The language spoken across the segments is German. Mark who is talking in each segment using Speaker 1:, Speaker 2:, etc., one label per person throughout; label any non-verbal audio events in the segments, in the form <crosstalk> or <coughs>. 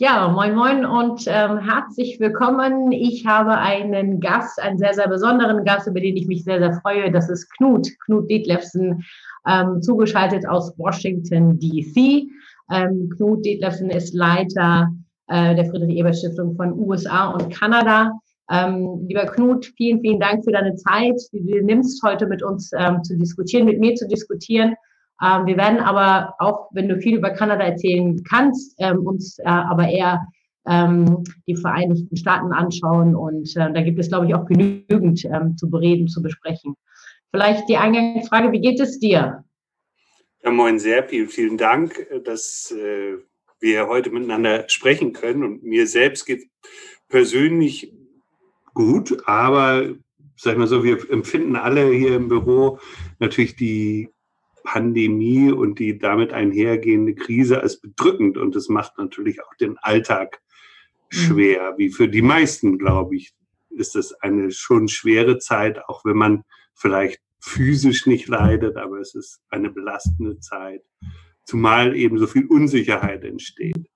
Speaker 1: Ja, moin moin und ähm, herzlich willkommen. Ich habe einen Gast, einen sehr, sehr besonderen Gast, über den ich mich sehr, sehr freue. Das ist Knut, Knut Detlefsen, ähm, zugeschaltet aus Washington, D.C. Ähm, Knut Detlefsen ist Leiter äh, der Friedrich-Ebert-Stiftung von USA und Kanada. Ähm, lieber Knut, vielen, vielen Dank für deine Zeit, die du nimmst, heute mit uns ähm, zu diskutieren, mit mir zu diskutieren. Ähm, wir werden aber auch, wenn du viel über Kanada erzählen kannst, ähm, uns äh, aber eher ähm, die Vereinigten Staaten anschauen. Und äh, da gibt es, glaube ich, auch genügend ähm, zu bereden, zu besprechen. Vielleicht die Eingangsfrage, wie geht es dir?
Speaker 2: Ja, moin Serpi, vielen Dank, dass äh, wir heute miteinander sprechen können. Und mir selbst geht persönlich gut, aber sag ich mal so, wir empfinden alle hier im Büro natürlich die Pandemie und die damit einhergehende Krise als bedrückend. Und das macht natürlich auch den Alltag mhm. schwer, wie für die meisten, glaube ich, ist es eine schon schwere Zeit, auch wenn man vielleicht physisch nicht leidet, aber es ist eine belastende Zeit, zumal eben so viel Unsicherheit entsteht.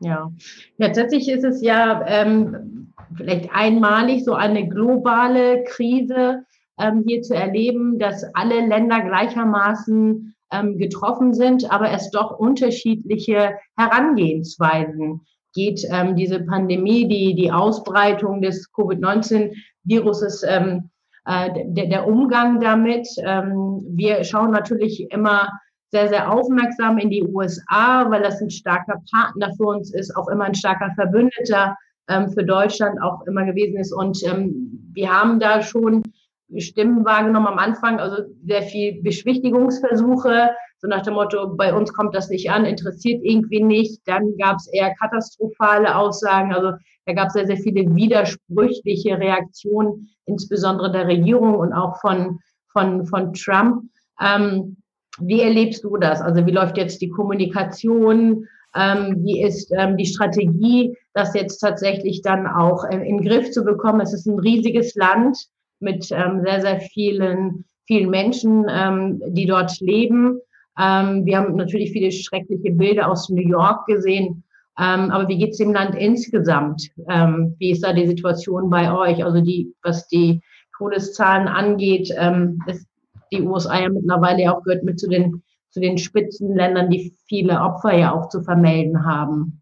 Speaker 1: Ja, ja tatsächlich ist es ja ähm, vielleicht einmalig so eine globale Krise, ähm, hier zu erleben, dass alle Länder gleichermaßen ähm, getroffen sind, aber es doch unterschiedliche Herangehensweisen geht. Ähm, diese Pandemie, die, die Ausbreitung des Covid-19-Viruses, ähm, äh, der, Umgang damit. Ähm, wir schauen natürlich immer sehr, sehr aufmerksam in die USA, weil das ein starker Partner für uns ist, auch immer ein starker Verbündeter ähm, für Deutschland auch immer gewesen ist. Und ähm, wir haben da schon Stimmen wahrgenommen am Anfang, also sehr viel Beschwichtigungsversuche, so nach dem Motto, bei uns kommt das nicht an, interessiert irgendwie nicht. Dann gab es eher katastrophale Aussagen, also da gab es sehr, sehr viele widersprüchliche Reaktionen, insbesondere der Regierung und auch von, von, von Trump. Ähm, wie erlebst du das? Also wie läuft jetzt die Kommunikation? Ähm, wie ist ähm, die Strategie, das jetzt tatsächlich dann auch in den Griff zu bekommen? Es ist ein riesiges Land mit ähm, sehr, sehr vielen, vielen Menschen, ähm, die dort leben. Ähm, wir haben natürlich viele schreckliche Bilder aus New York gesehen. Ähm, aber wie geht es dem Land insgesamt? Ähm, wie ist da die Situation bei euch? Also die, was die Todeszahlen angeht, ähm, ist die USA ja mittlerweile auch gehört mit zu den, zu den Spitzenländern, die viele Opfer ja auch zu vermelden haben.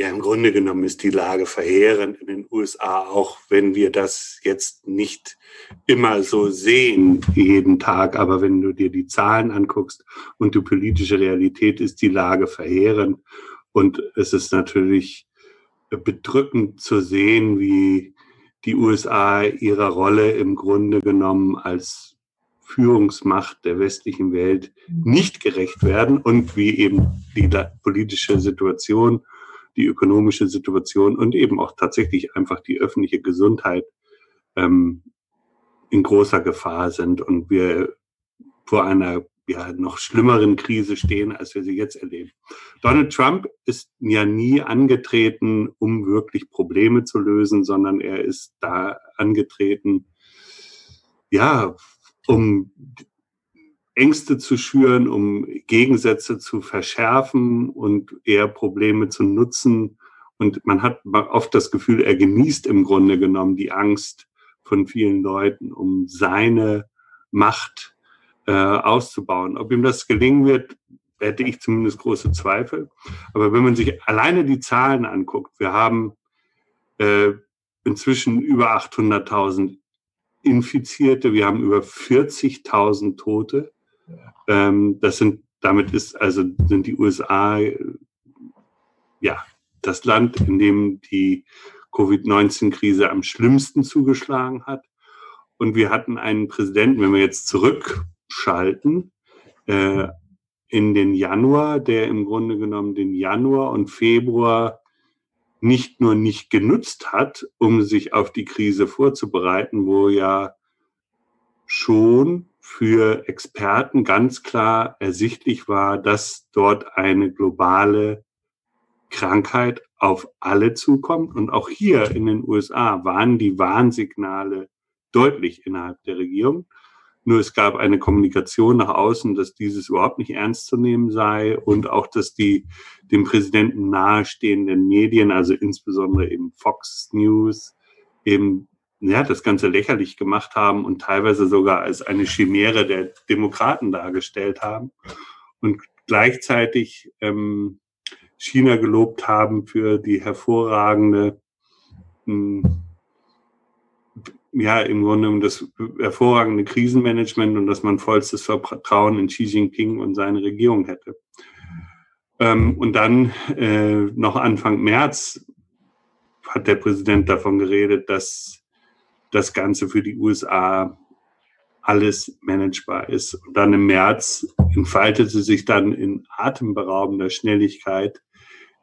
Speaker 2: Ja, im Grunde genommen ist die Lage verheerend in den USA, auch wenn wir das jetzt nicht immer so sehen jeden Tag. Aber wenn du dir die Zahlen anguckst und die politische Realität, ist die Lage verheerend. Und es ist natürlich bedrückend zu sehen, wie die USA ihrer Rolle im Grunde genommen als Führungsmacht der westlichen Welt nicht gerecht werden und wie eben die politische Situation die ökonomische Situation und eben auch tatsächlich einfach die öffentliche Gesundheit ähm, in großer Gefahr sind und wir vor einer ja, noch schlimmeren Krise stehen, als wir sie jetzt erleben. Donald Trump ist ja nie angetreten, um wirklich Probleme zu lösen, sondern er ist da angetreten, ja, um Ängste zu schüren, um Gegensätze zu verschärfen und eher Probleme zu nutzen. Und man hat oft das Gefühl, er genießt im Grunde genommen die Angst von vielen Leuten, um seine Macht äh, auszubauen. Ob ihm das gelingen wird, hätte ich zumindest große Zweifel. Aber wenn man sich alleine die Zahlen anguckt, wir haben äh, inzwischen über 800.000 Infizierte, wir haben über 40.000 Tote. Ähm, das sind, damit ist also sind die USA ja das Land, in dem die Covid-19-Krise am schlimmsten zugeschlagen hat. Und wir hatten einen Präsidenten, wenn wir jetzt zurückschalten, äh, in den Januar, der im Grunde genommen den Januar und Februar nicht nur nicht genutzt hat, um sich auf die Krise vorzubereiten, wo ja schon für Experten ganz klar ersichtlich war, dass dort eine globale Krankheit auf alle zukommt. Und auch hier in den USA waren die Warnsignale deutlich innerhalb der Regierung. Nur es gab eine Kommunikation nach außen, dass dieses überhaupt nicht ernst zu nehmen sei und auch, dass die dem Präsidenten nahestehenden Medien, also insbesondere eben Fox News, eben ja, das Ganze lächerlich gemacht haben und teilweise sogar als eine Chimäre der Demokraten dargestellt haben und gleichzeitig ähm, China gelobt haben für die hervorragende mh, hm, ja, im Grunde um das hervorragende Krisenmanagement und dass man vollstes Vertrauen in Xi Jinping und seine Regierung hätte. Ähm, und dann äh, noch Anfang März hat der Präsident davon geredet, dass das Ganze für die USA alles managebar ist. Und dann im März entfaltete sich dann in atemberaubender Schnelligkeit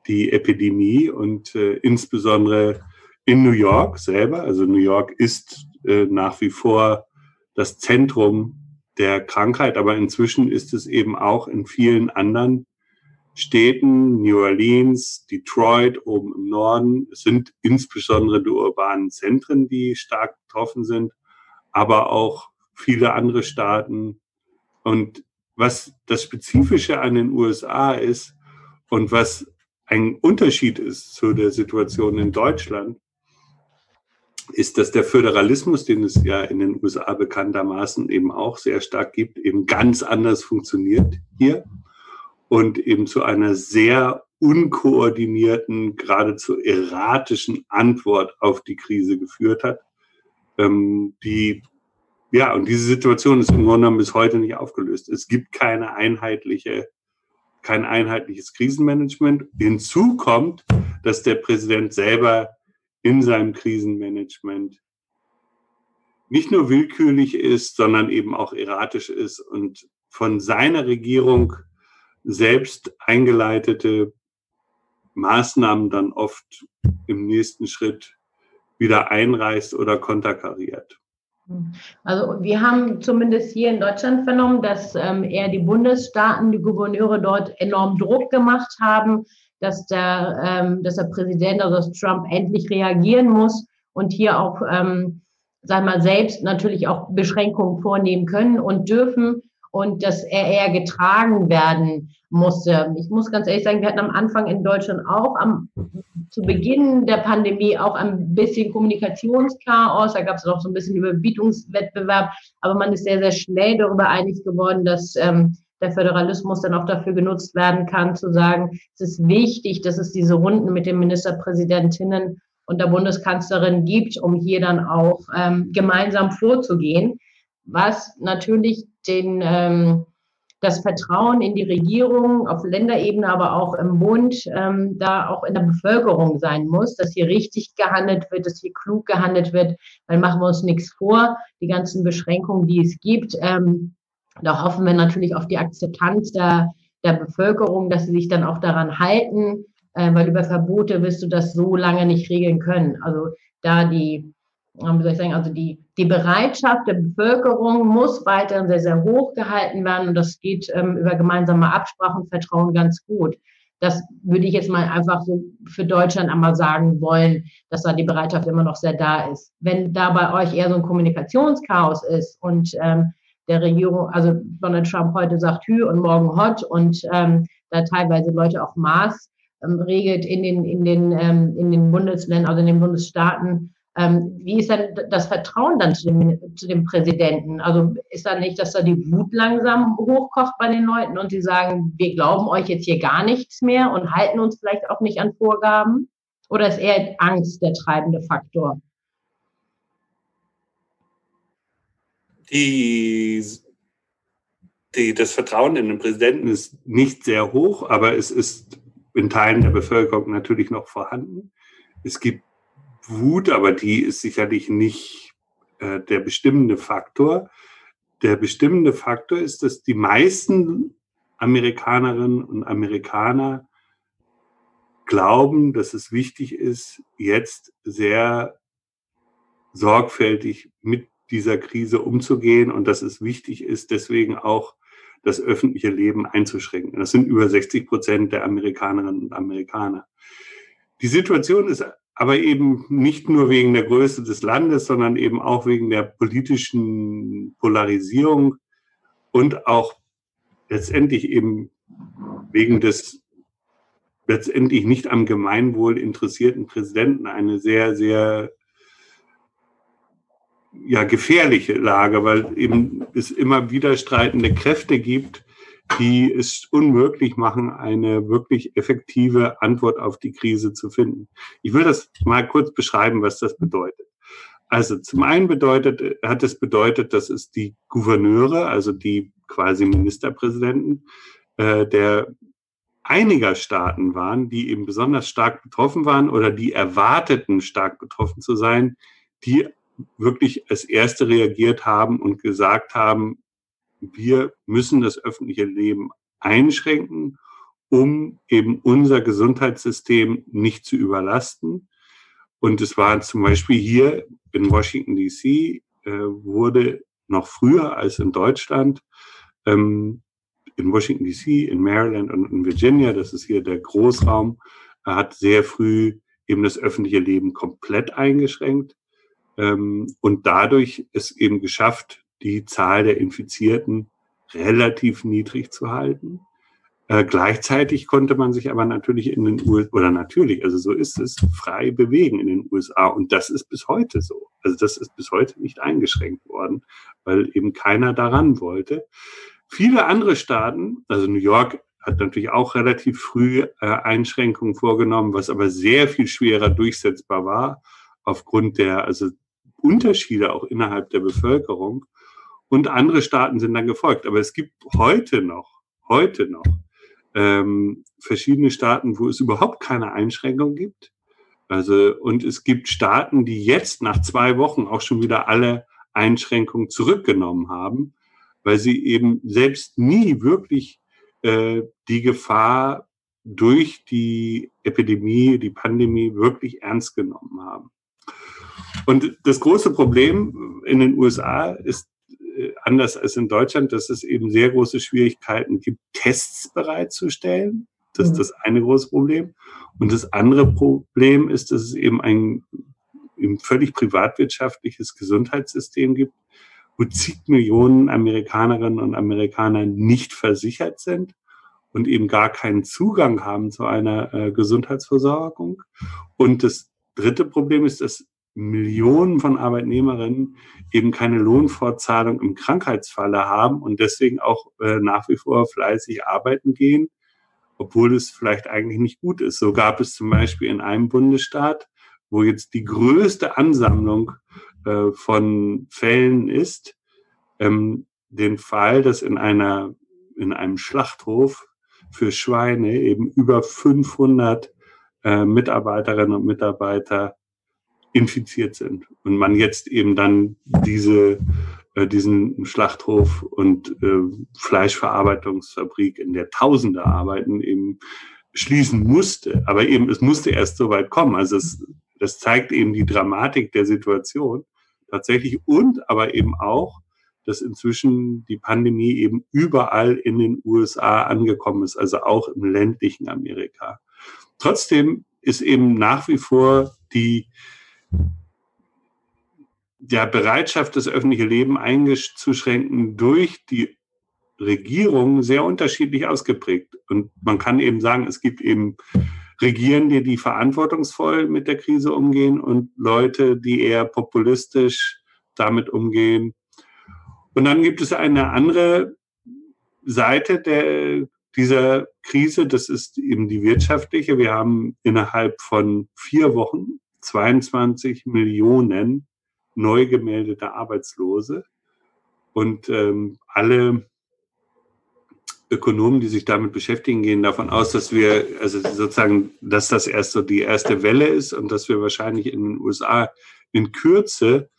Speaker 2: die Epidemie und äh, insbesondere in New York selber. Also New York ist äh, nach wie vor das Zentrum der Krankheit, aber inzwischen ist es eben auch in vielen anderen Städten, New Orleans, Detroit oben im Norden. Es sind insbesondere die urbanen Zentren, die stark betroffen sind, aber auch viele andere Staaten. Und was das Spezifische an den USA ist und was ein Unterschied ist zu der Situation in Deutschland, ist, dass der Föderalismus, den es ja in den USA bekanntermaßen eben auch sehr stark gibt, eben ganz anders funktioniert hier und eben zu einer sehr unkoordinierten, geradezu erratischen Antwort auf die Krise geführt hat, ähm, die ja, und diese Situation ist im Grunde genommen bis heute nicht aufgelöst. Es gibt keine einheitliche, kein einheitliches Krisenmanagement. Hinzu kommt, dass der Präsident selber in seinem Krisenmanagement nicht nur willkürlich ist, sondern eben auch erratisch ist und von seiner Regierung selbst eingeleitete Maßnahmen dann oft im nächsten Schritt wieder einreißt oder konterkariert.
Speaker 1: Also wir haben zumindest hier in Deutschland vernommen, dass ähm, eher die Bundesstaaten, die Gouverneure dort enorm Druck gemacht haben, dass der, ähm, dass der Präsident, also dass Trump endlich reagieren muss und hier auch, ähm, sagen wir mal, selbst natürlich auch Beschränkungen vornehmen können und dürfen und dass er eher getragen werden musste. Ich muss ganz ehrlich sagen, wir hatten am Anfang in Deutschland auch am, zu Beginn der Pandemie auch ein bisschen Kommunikationschaos. Da gab es auch so ein bisschen Überbietungswettbewerb. Aber man ist sehr, sehr schnell darüber einig geworden, dass ähm, der Föderalismus dann auch dafür genutzt werden kann, zu sagen, es ist wichtig, dass es diese Runden mit den Ministerpräsidentinnen und der Bundeskanzlerin gibt, um hier dann auch ähm, gemeinsam vorzugehen, was natürlich den, ähm, das Vertrauen in die Regierung auf Länderebene, aber auch im Bund, ähm, da auch in der Bevölkerung sein muss, dass hier richtig gehandelt wird, dass hier klug gehandelt wird, weil machen wir uns nichts vor, die ganzen Beschränkungen, die es gibt, ähm, da hoffen wir natürlich auf die Akzeptanz der, der Bevölkerung, dass sie sich dann auch daran halten, äh, weil über Verbote wirst du das so lange nicht regeln können. Also da die, wie soll ich sagen, also die, die Bereitschaft der Bevölkerung muss weiterhin sehr, sehr hoch gehalten werden und das geht ähm, über gemeinsame Absprachen und Vertrauen ganz gut. Das würde ich jetzt mal einfach so für Deutschland einmal sagen wollen, dass da die Bereitschaft immer noch sehr da ist. Wenn da bei euch eher so ein Kommunikationschaos ist und ähm, der Regierung, also Donald Trump heute sagt Hü und morgen Hot und ähm, da teilweise Leute auch Maß ähm, regelt in den, in, den, ähm, in den Bundesländern, also in den Bundesstaaten. Ähm, wie ist dann das Vertrauen dann zu dem, zu dem Präsidenten? Also ist da nicht, dass da die Wut langsam hochkocht bei den Leuten und sie sagen, wir glauben euch jetzt hier gar nichts mehr und halten uns vielleicht auch nicht an Vorgaben? Oder ist eher Angst der treibende Faktor?
Speaker 2: die, die, das Vertrauen in den Präsidenten ist nicht sehr hoch, aber es ist in Teilen der Bevölkerung natürlich noch vorhanden. Es gibt Wut, aber die ist sicherlich nicht äh, der bestimmende Faktor. Der bestimmende Faktor ist, dass die meisten Amerikanerinnen und Amerikaner glauben, dass es wichtig ist, jetzt sehr sorgfältig mit dieser Krise umzugehen und dass es wichtig ist, deswegen auch das öffentliche Leben einzuschränken. Das sind über 60 Prozent der Amerikanerinnen und Amerikaner. Die Situation ist aber eben nicht nur wegen der Größe des Landes, sondern eben auch wegen der politischen Polarisierung und auch letztendlich eben wegen des letztendlich nicht am Gemeinwohl interessierten Präsidenten eine sehr, sehr ja, gefährliche Lage, weil eben es immer widerstreitende Kräfte gibt, die es unmöglich machen, eine wirklich effektive Antwort auf die Krise zu finden. Ich will das mal kurz beschreiben, was das bedeutet. Also zum einen bedeutet, hat es bedeutet, dass es die Gouverneure, also die quasi Ministerpräsidenten äh, der einiger Staaten waren, die eben besonders stark betroffen waren oder die erwarteten, stark betroffen zu sein, die wirklich als Erste reagiert haben und gesagt haben, wir müssen das öffentliche Leben einschränken, um eben unser Gesundheitssystem nicht zu überlasten. Und es war zum Beispiel hier in Washington, DC, äh, wurde noch früher als in Deutschland, ähm, in Washington, DC, in Maryland und in Virginia, das ist hier der Großraum, hat sehr früh eben das öffentliche Leben komplett eingeschränkt ähm, und dadurch es eben geschafft, die Zahl der Infizierten relativ niedrig zu halten. Äh, gleichzeitig konnte man sich aber natürlich in den USA, oder natürlich, also so ist es, frei bewegen in den USA. Und das ist bis heute so. Also das ist bis heute nicht eingeschränkt worden, weil eben keiner daran wollte. Viele andere Staaten, also New York hat natürlich auch relativ früh äh, Einschränkungen vorgenommen, was aber sehr viel schwerer durchsetzbar war, aufgrund der also Unterschiede auch innerhalb der Bevölkerung. Und andere Staaten sind dann gefolgt. Aber es gibt heute noch, heute noch ähm, verschiedene Staaten, wo es überhaupt keine Einschränkung gibt. Also, und es gibt Staaten, die jetzt nach zwei Wochen auch schon wieder alle Einschränkungen zurückgenommen haben, weil sie eben selbst nie wirklich äh, die Gefahr durch die Epidemie, die Pandemie wirklich ernst genommen haben. Und das große Problem in den USA ist anders als in Deutschland, dass es eben sehr große Schwierigkeiten gibt, Tests bereitzustellen. Das ist mhm. das eine große Problem. Und das andere Problem ist, dass es eben ein, ein völlig privatwirtschaftliches Gesundheitssystem gibt, wo zig Millionen Amerikanerinnen und Amerikaner nicht versichert sind und eben gar keinen Zugang haben zu einer äh, Gesundheitsversorgung. Und das dritte Problem ist, dass Millionen von Arbeitnehmerinnen eben keine Lohnfortzahlung im Krankheitsfalle haben und deswegen auch äh, nach wie vor fleißig arbeiten gehen, obwohl es vielleicht eigentlich nicht gut ist. So gab es zum Beispiel in einem Bundesstaat, wo jetzt die größte Ansammlung äh, von Fällen ist, ähm, den Fall, dass in einer in einem Schlachthof für Schweine eben über 500 äh, Mitarbeiterinnen und Mitarbeiter infiziert sind und man jetzt eben dann diese äh, diesen Schlachthof und äh, Fleischverarbeitungsfabrik, in der Tausende arbeiten, eben schließen musste. Aber eben, es musste erst so weit kommen. Also es, das zeigt eben die Dramatik der Situation tatsächlich und aber eben auch, dass inzwischen die Pandemie eben überall in den USA angekommen ist, also auch im ländlichen Amerika. Trotzdem ist eben nach wie vor die der Bereitschaft, das öffentliche Leben einzuschränken durch die Regierung sehr unterschiedlich ausgeprägt. Und man kann eben sagen, es gibt eben Regierende, die verantwortungsvoll mit der Krise umgehen und Leute, die eher populistisch damit umgehen. Und dann gibt es eine andere Seite der, dieser Krise, das ist eben die wirtschaftliche. Wir haben innerhalb von vier Wochen 22 Millionen neu gemeldete Arbeitslose. Und ähm, alle Ökonomen, die sich damit beschäftigen, gehen davon aus, dass wir, also sozusagen, dass das erst so die erste Welle ist und dass wir wahrscheinlich in den USA in Kürze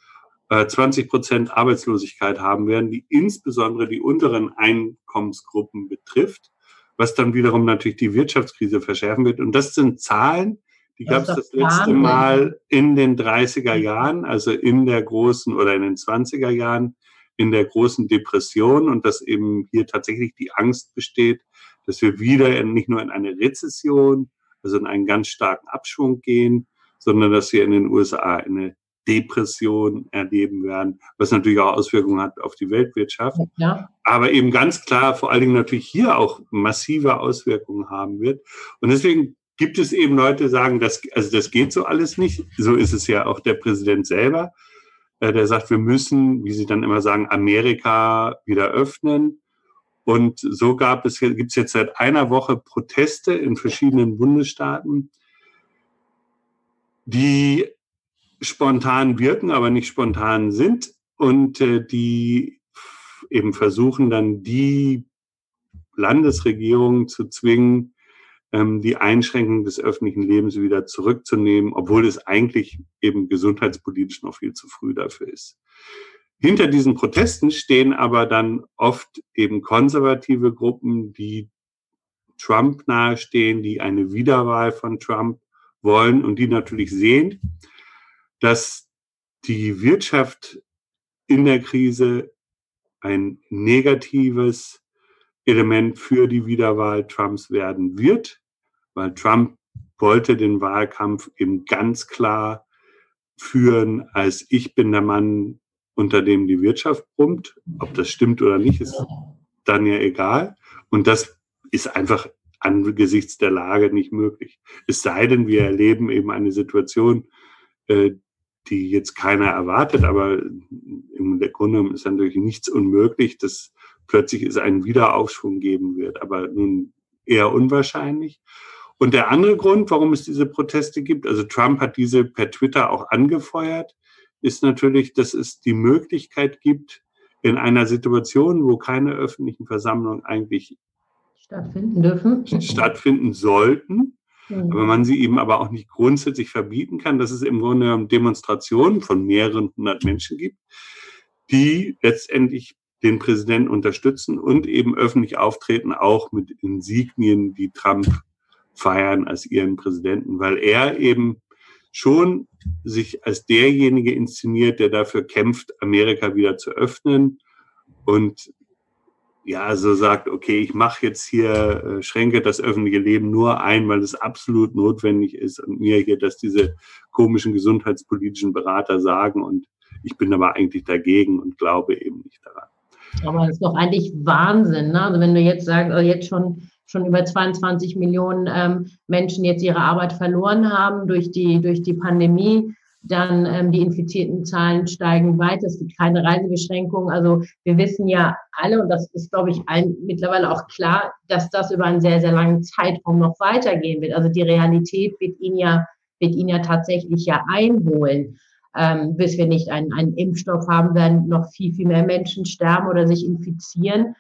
Speaker 2: äh, 20 Prozent Arbeitslosigkeit haben werden, die insbesondere die unteren Einkommensgruppen betrifft, was dann wiederum natürlich die Wirtschaftskrise verschärfen wird. Und das sind Zahlen, die gab es das letzte Mal in den 30er Jahren, also in der großen oder in den 20er Jahren, in der großen Depression und dass eben hier tatsächlich die Angst besteht, dass wir wieder in, nicht nur in eine Rezession, also in einen ganz starken Abschwung gehen, sondern dass wir in den USA eine Depression erleben werden, was natürlich auch Auswirkungen hat auf die Weltwirtschaft. Ja. Aber eben ganz klar, vor allen Dingen natürlich hier auch massive Auswirkungen haben wird. Und deswegen gibt es eben Leute, die sagen, das, also das geht so alles nicht. So ist es ja auch der Präsident selber, äh, der sagt, wir müssen, wie Sie dann immer sagen, Amerika wieder öffnen. Und so gab es, gibt es jetzt seit einer Woche Proteste in verschiedenen Bundesstaaten, die spontan wirken, aber nicht spontan sind und äh, die eben versuchen dann die Landesregierung zu zwingen, ähm, die Einschränkung des öffentlichen Lebens wieder zurückzunehmen, obwohl es eigentlich eben gesundheitspolitisch noch viel zu früh dafür ist. Hinter diesen Protesten stehen aber dann oft eben konservative Gruppen, die Trump nahestehen, die eine Wiederwahl von Trump wollen und die natürlich sehen, dass die Wirtschaft in der Krise ein negatives Element für die Wiederwahl Trumps werden wird, weil Trump wollte den Wahlkampf eben ganz klar führen, als ich bin der Mann, unter dem die Wirtschaft brummt. Ob das stimmt oder nicht, ist dann ja egal. Und das ist einfach angesichts der Lage nicht möglich. Es sei denn, wir erleben eben eine Situation, äh, die jetzt keiner erwartet, aber im Grunde ist natürlich nichts unmöglich, dass plötzlich es einen Wiederaufschwung geben wird, aber nun eher unwahrscheinlich. Und der andere Grund, warum es diese Proteste gibt, also Trump hat diese per Twitter auch angefeuert, ist natürlich, dass es die Möglichkeit gibt, in einer Situation, wo keine öffentlichen Versammlungen eigentlich
Speaker 1: stattfinden dürfen,
Speaker 2: stattfinden sollten, Mhm. Aber man sie eben aber auch nicht grundsätzlich verbieten kann, dass es im Grunde Demonstrationen von mehreren hundert Menschen gibt, die letztendlich den Präsidenten unterstützen und eben öffentlich auftreten, auch mit Insignien, die Trump feiern als ihren Präsidenten, weil er eben schon sich als derjenige inszeniert, der dafür kämpft, Amerika wieder zu öffnen und ja, so sagt, okay, ich mache jetzt hier, äh, schränke das öffentliche Leben nur ein, weil es absolut notwendig ist und mir hier, dass diese komischen gesundheitspolitischen Berater sagen und ich bin aber eigentlich dagegen und glaube eben nicht daran.
Speaker 1: Aber das ist doch eigentlich Wahnsinn, ne? Also wenn du jetzt sagst, also jetzt schon schon über 22 Millionen ähm, Menschen jetzt ihre Arbeit verloren haben durch die durch die Pandemie dann ähm, die infizierten Zahlen steigen weiter. Es gibt keine Reisebeschränkungen. Also wir wissen ja alle, und das ist, glaube ich, ein, mittlerweile auch klar, dass das über einen sehr, sehr langen Zeitraum noch weitergehen wird. Also die Realität wird ihn ja, wird ihn ja tatsächlich ja einholen. Ähm, bis wir nicht einen, einen Impfstoff haben, werden noch viel, viel mehr Menschen sterben oder sich infizieren.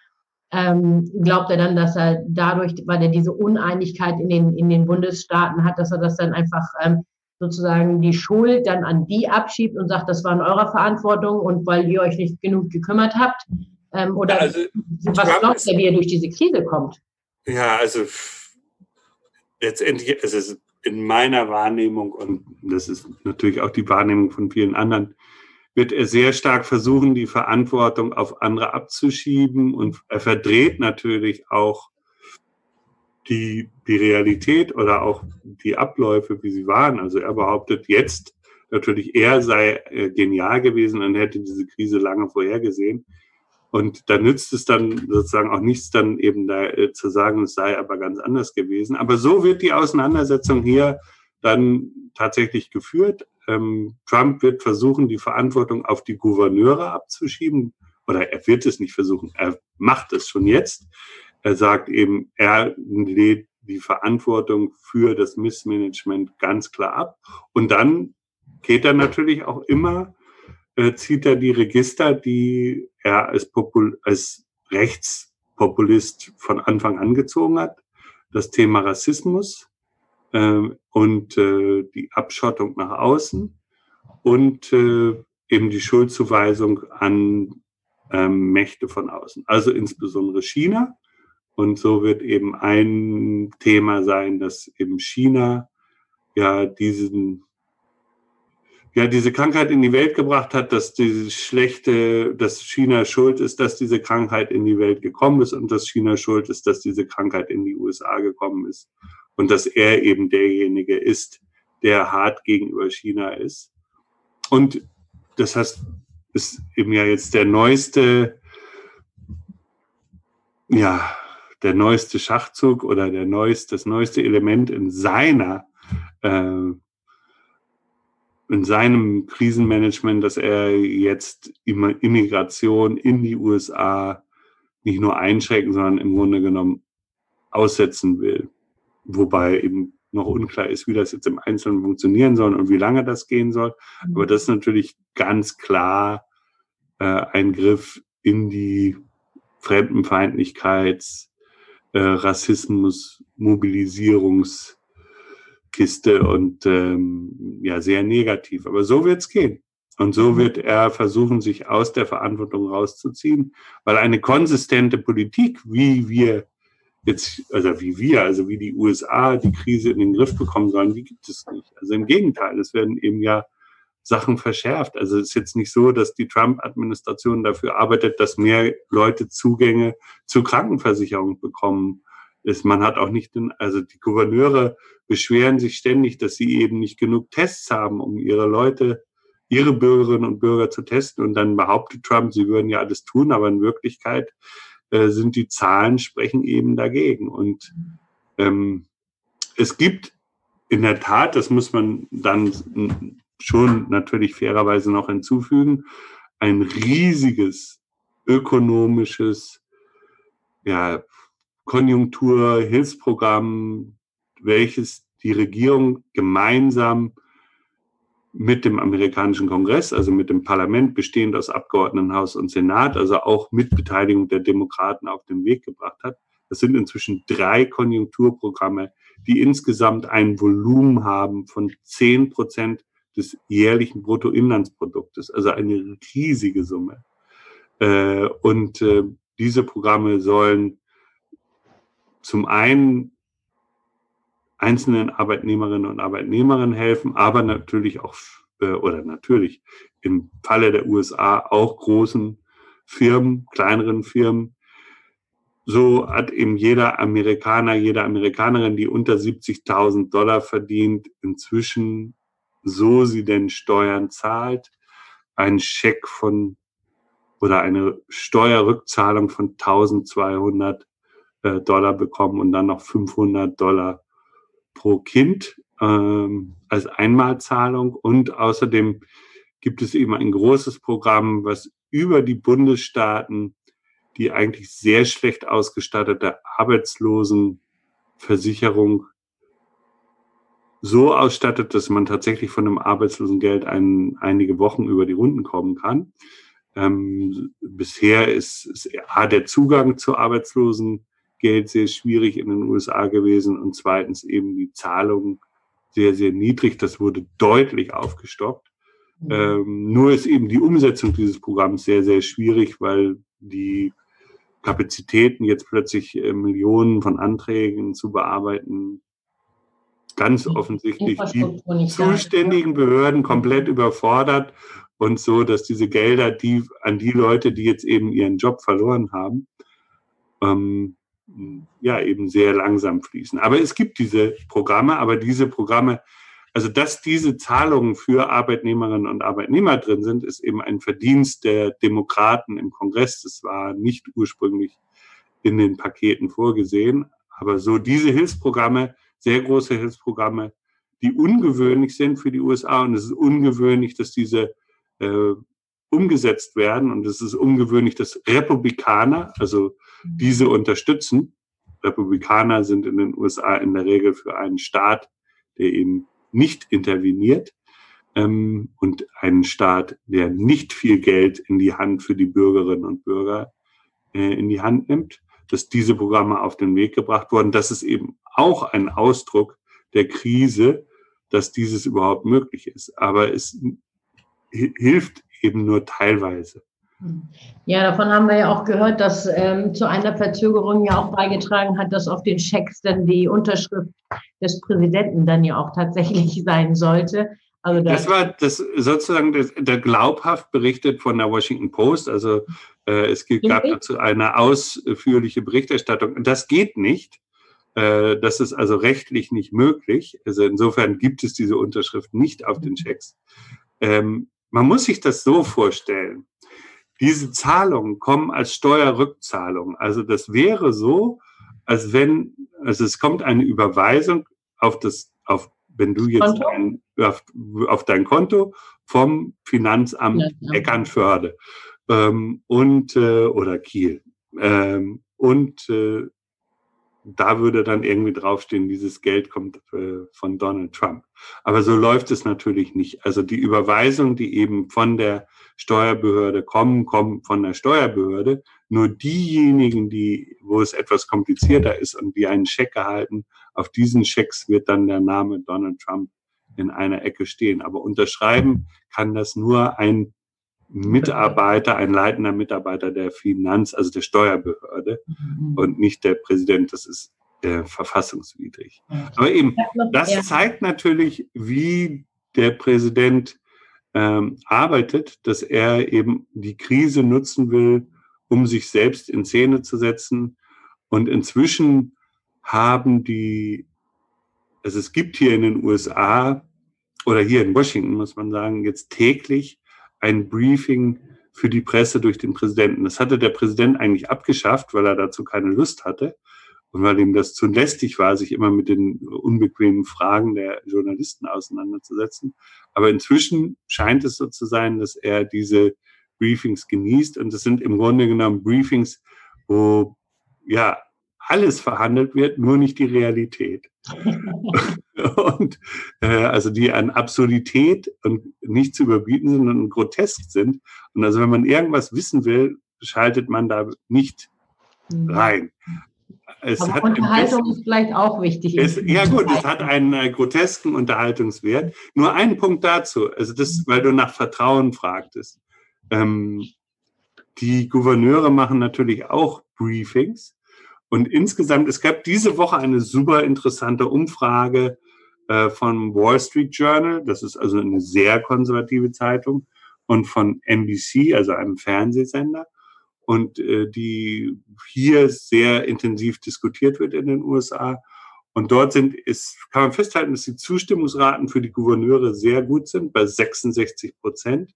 Speaker 1: Ähm, glaubt er dann, dass er dadurch, weil er diese Uneinigkeit in den, in den Bundesstaaten hat, dass er das dann einfach ähm, sozusagen die Schuld dann an die abschiebt und sagt, das war in eurer Verantwortung und weil ihr euch nicht genug gekümmert habt? Ähm, oder also, was glaubt ihr, wie ihr durch diese Krise kommt?
Speaker 2: Ja, also letztendlich ist es in meiner Wahrnehmung, und das ist natürlich auch die Wahrnehmung von vielen anderen, wird er sehr stark versuchen, die Verantwortung auf andere abzuschieben und er verdreht natürlich auch die, die Realität oder auch die Abläufe, wie sie waren. Also er behauptet jetzt natürlich, er sei äh, genial gewesen und hätte diese Krise lange vorhergesehen. Und da nützt es dann sozusagen auch nichts, dann eben da äh, zu sagen, es sei aber ganz anders gewesen. Aber so wird die Auseinandersetzung hier dann tatsächlich geführt. Ähm, Trump wird versuchen, die Verantwortung auf die Gouverneure abzuschieben. Oder er wird es nicht versuchen, er macht es schon jetzt. Er sagt eben, er lädt die Verantwortung für das Missmanagement ganz klar ab. Und dann geht er natürlich auch immer, äh, zieht er die Register, die er als, Popul als Rechtspopulist von Anfang an gezogen hat. Das Thema Rassismus äh, und äh, die Abschottung nach außen und äh, eben die Schuldzuweisung an ähm, Mächte von außen, also insbesondere China und so wird eben ein Thema sein, dass eben China ja diesen ja, diese Krankheit in die Welt gebracht hat, dass diese schlechte, dass China schuld ist, dass diese Krankheit in die Welt gekommen ist und dass China schuld ist, dass diese Krankheit in die USA gekommen ist und dass er eben derjenige ist, der hart gegenüber China ist. Und das heißt, ist eben ja jetzt der neueste, ja, der neueste Schachzug oder der neueste, das neueste Element in seiner, äh, in seinem Krisenmanagement, dass er jetzt Immigration in die USA nicht nur einschränken, sondern im Grunde genommen aussetzen will. Wobei eben noch unklar ist, wie das jetzt im Einzelnen funktionieren soll und wie lange das gehen soll. Aber das ist natürlich ganz klar äh, ein Griff in die Fremdenfeindlichkeits, äh, Rassismus, Mobilisierungskiste und ähm, ja, sehr negativ. Aber so wird's gehen. Und so wird er versuchen, sich aus der Verantwortung rauszuziehen, weil eine konsistente Politik, wie wir jetzt, also wie wir, also wie die USA die Krise in den Griff bekommen sollen, die gibt es nicht. Also im Gegenteil, es werden eben ja Sachen verschärft. Also es ist jetzt nicht so, dass die Trump-Administration dafür arbeitet, dass mehr Leute Zugänge zur Krankenversicherung bekommen. Ist, man hat auch nicht, also die Gouverneure beschweren sich ständig, dass sie eben nicht genug Tests haben, um ihre Leute, ihre Bürgerinnen und Bürger zu testen. Und dann behauptet Trump, sie würden ja alles tun, aber in Wirklichkeit äh, sind die Zahlen sprechen eben dagegen. Und ähm, es gibt in der Tat, das muss man dann schon natürlich fairerweise noch hinzufügen, ein riesiges ökonomisches ja, Konjunkturhilfsprogramm, welches die Regierung gemeinsam mit dem amerikanischen Kongress, also mit dem Parlament, bestehend aus Abgeordnetenhaus und Senat, also auch mit Beteiligung der Demokraten auf den Weg gebracht hat. Das sind inzwischen drei Konjunkturprogramme, die insgesamt ein Volumen haben von zehn Prozent des jährlichen Bruttoinlandsproduktes, also eine riesige Summe. Äh, und äh, diese Programme sollen zum einen einzelnen Arbeitnehmerinnen und Arbeitnehmern helfen, aber natürlich auch, äh, oder natürlich im Falle der USA auch großen Firmen, kleineren Firmen. So hat eben jeder Amerikaner, jede Amerikanerin, die unter 70.000 Dollar verdient, inzwischen, so sie denn Steuern zahlt, einen Scheck von oder eine Steuerrückzahlung von 1200 äh, Dollar bekommen und dann noch 500 Dollar pro Kind ähm, als Einmalzahlung. Und außerdem gibt es eben ein großes Programm, was über die Bundesstaaten die eigentlich sehr schlecht ausgestattete Arbeitslosenversicherung so ausstattet, dass man tatsächlich von dem Arbeitslosengeld ein, einige Wochen über die Runden kommen kann. Ähm, bisher ist, ist A, der Zugang zu Arbeitslosen Geld sehr schwierig in den USA gewesen und zweitens eben die Zahlungen sehr, sehr niedrig. Das wurde deutlich aufgestockt. Mhm. Ähm, nur ist eben die Umsetzung dieses Programms sehr, sehr schwierig, weil die Kapazitäten jetzt plötzlich äh, Millionen von Anträgen zu bearbeiten ganz offensichtlich die zuständigen Behörden komplett überfordert und so, dass diese Gelder die an die Leute, die jetzt eben ihren Job verloren haben, ähm, ja eben sehr langsam fließen. Aber es gibt diese Programme, aber diese Programme, also dass diese Zahlungen für Arbeitnehmerinnen und Arbeitnehmer drin sind, ist eben ein Verdienst der Demokraten im Kongress. Das war nicht ursprünglich in den Paketen vorgesehen. Aber so diese Hilfsprogramme, sehr große Hilfsprogramme, die ungewöhnlich sind für die USA und es ist ungewöhnlich, dass diese äh, umgesetzt werden und es ist ungewöhnlich, dass Republikaner, also diese unterstützen. Republikaner sind in den USA in der Regel für einen Staat, der eben nicht interveniert ähm, und einen Staat, der nicht viel Geld in die Hand für die Bürgerinnen und Bürger äh, in die Hand nimmt, dass diese Programme auf den Weg gebracht wurden. Das ist eben auch ein Ausdruck der Krise, dass dieses überhaupt möglich ist. Aber es hilft eben nur teilweise.
Speaker 1: Ja, davon haben wir ja auch gehört, dass ähm, zu einer Verzögerung ja auch beigetragen hat, dass auf den Schecks dann die Unterschrift des Präsidenten dann ja auch tatsächlich <laughs> sein sollte.
Speaker 2: Also das, das war das sozusagen das, der glaubhaft berichtet von der Washington Post. Also äh, es gab dazu eine ausführliche Berichterstattung. Das geht nicht, Äh, das ist also rechtlich nicht möglich. Also insofern gibt es diese Unterschrift nicht auf den Checks. Ähm, man muss sich das so vorstellen. Diese Zahlungen kommen als Steuerrückzahlung. Also das wäre so, als wenn, also es kommt eine Überweisung auf das, auf, wenn du jetzt ein, auf, auf, dein Konto vom Finanzamt ja, ja. Eckernförde ähm, und äh, oder Kiel. Ähm, und äh, da würde dann irgendwie draufstehen, dieses Geld kommt äh, von Donald Trump. Aber so läuft es natürlich nicht. Also die Überweisungen, die eben von der Steuerbehörde kommen, kommen von der Steuerbehörde. Nur diejenigen, die, wo es etwas komplizierter ist und die einen Scheck erhalten, auf diesen Schecks wird dann der Name Donald Trump in einer Ecke stehen. Aber unterschreiben kann das nur ein Mitarbeiter, ein leitender Mitarbeiter der Finanz, also der Steuerbehörde mhm. und nicht der Präsident. Das ist äh, verfassungswidrig. Aber eben, das zeigt natürlich, wie der Präsident ähm, arbeitet, dass er eben die Krise nutzen will, um sich selbst in Szene zu setzen. Und inzwischen haben die, also es gibt hier in den USA oder hier in Washington, muss man sagen, jetzt täglich ein Briefing für die Presse durch den Präsidenten. Das hatte der Präsident eigentlich abgeschafft, weil er dazu keine Lust hatte und weil ihm das zu lästig war, sich immer mit den unbequemen Fragen der Journalisten auseinanderzusetzen. Aber inzwischen scheint es so zu sein, dass er diese Briefings genießt und es sind im Grunde genommen Briefings, wo ja alles verhandelt wird, nur nicht die Realität. <laughs> und äh, also die an Absurdität und nicht zu überbieten sind und grotesk sind. Und also wenn man irgendwas wissen will, schaltet man da nicht mhm. rein.
Speaker 1: Es Aber Unterhaltung ist vielleicht auch wichtig.
Speaker 2: Es, ja gut, es hat einen äh, grotesken Unterhaltungswert. Nur einen Punkt dazu, also das, weil du nach Vertrauen fragtest. Ähm, die Gouverneure machen natürlich auch Briefings und insgesamt, es gab diese Woche eine super interessante Umfrage äh, vom Wall Street Journal. Das ist also eine sehr konservative Zeitung und von NBC, also einem Fernsehsender. Und äh, die hier sehr intensiv diskutiert wird in den USA. Und dort sind, ist, kann man festhalten, dass die Zustimmungsraten für die Gouverneure sehr gut sind, bei 66 Prozent.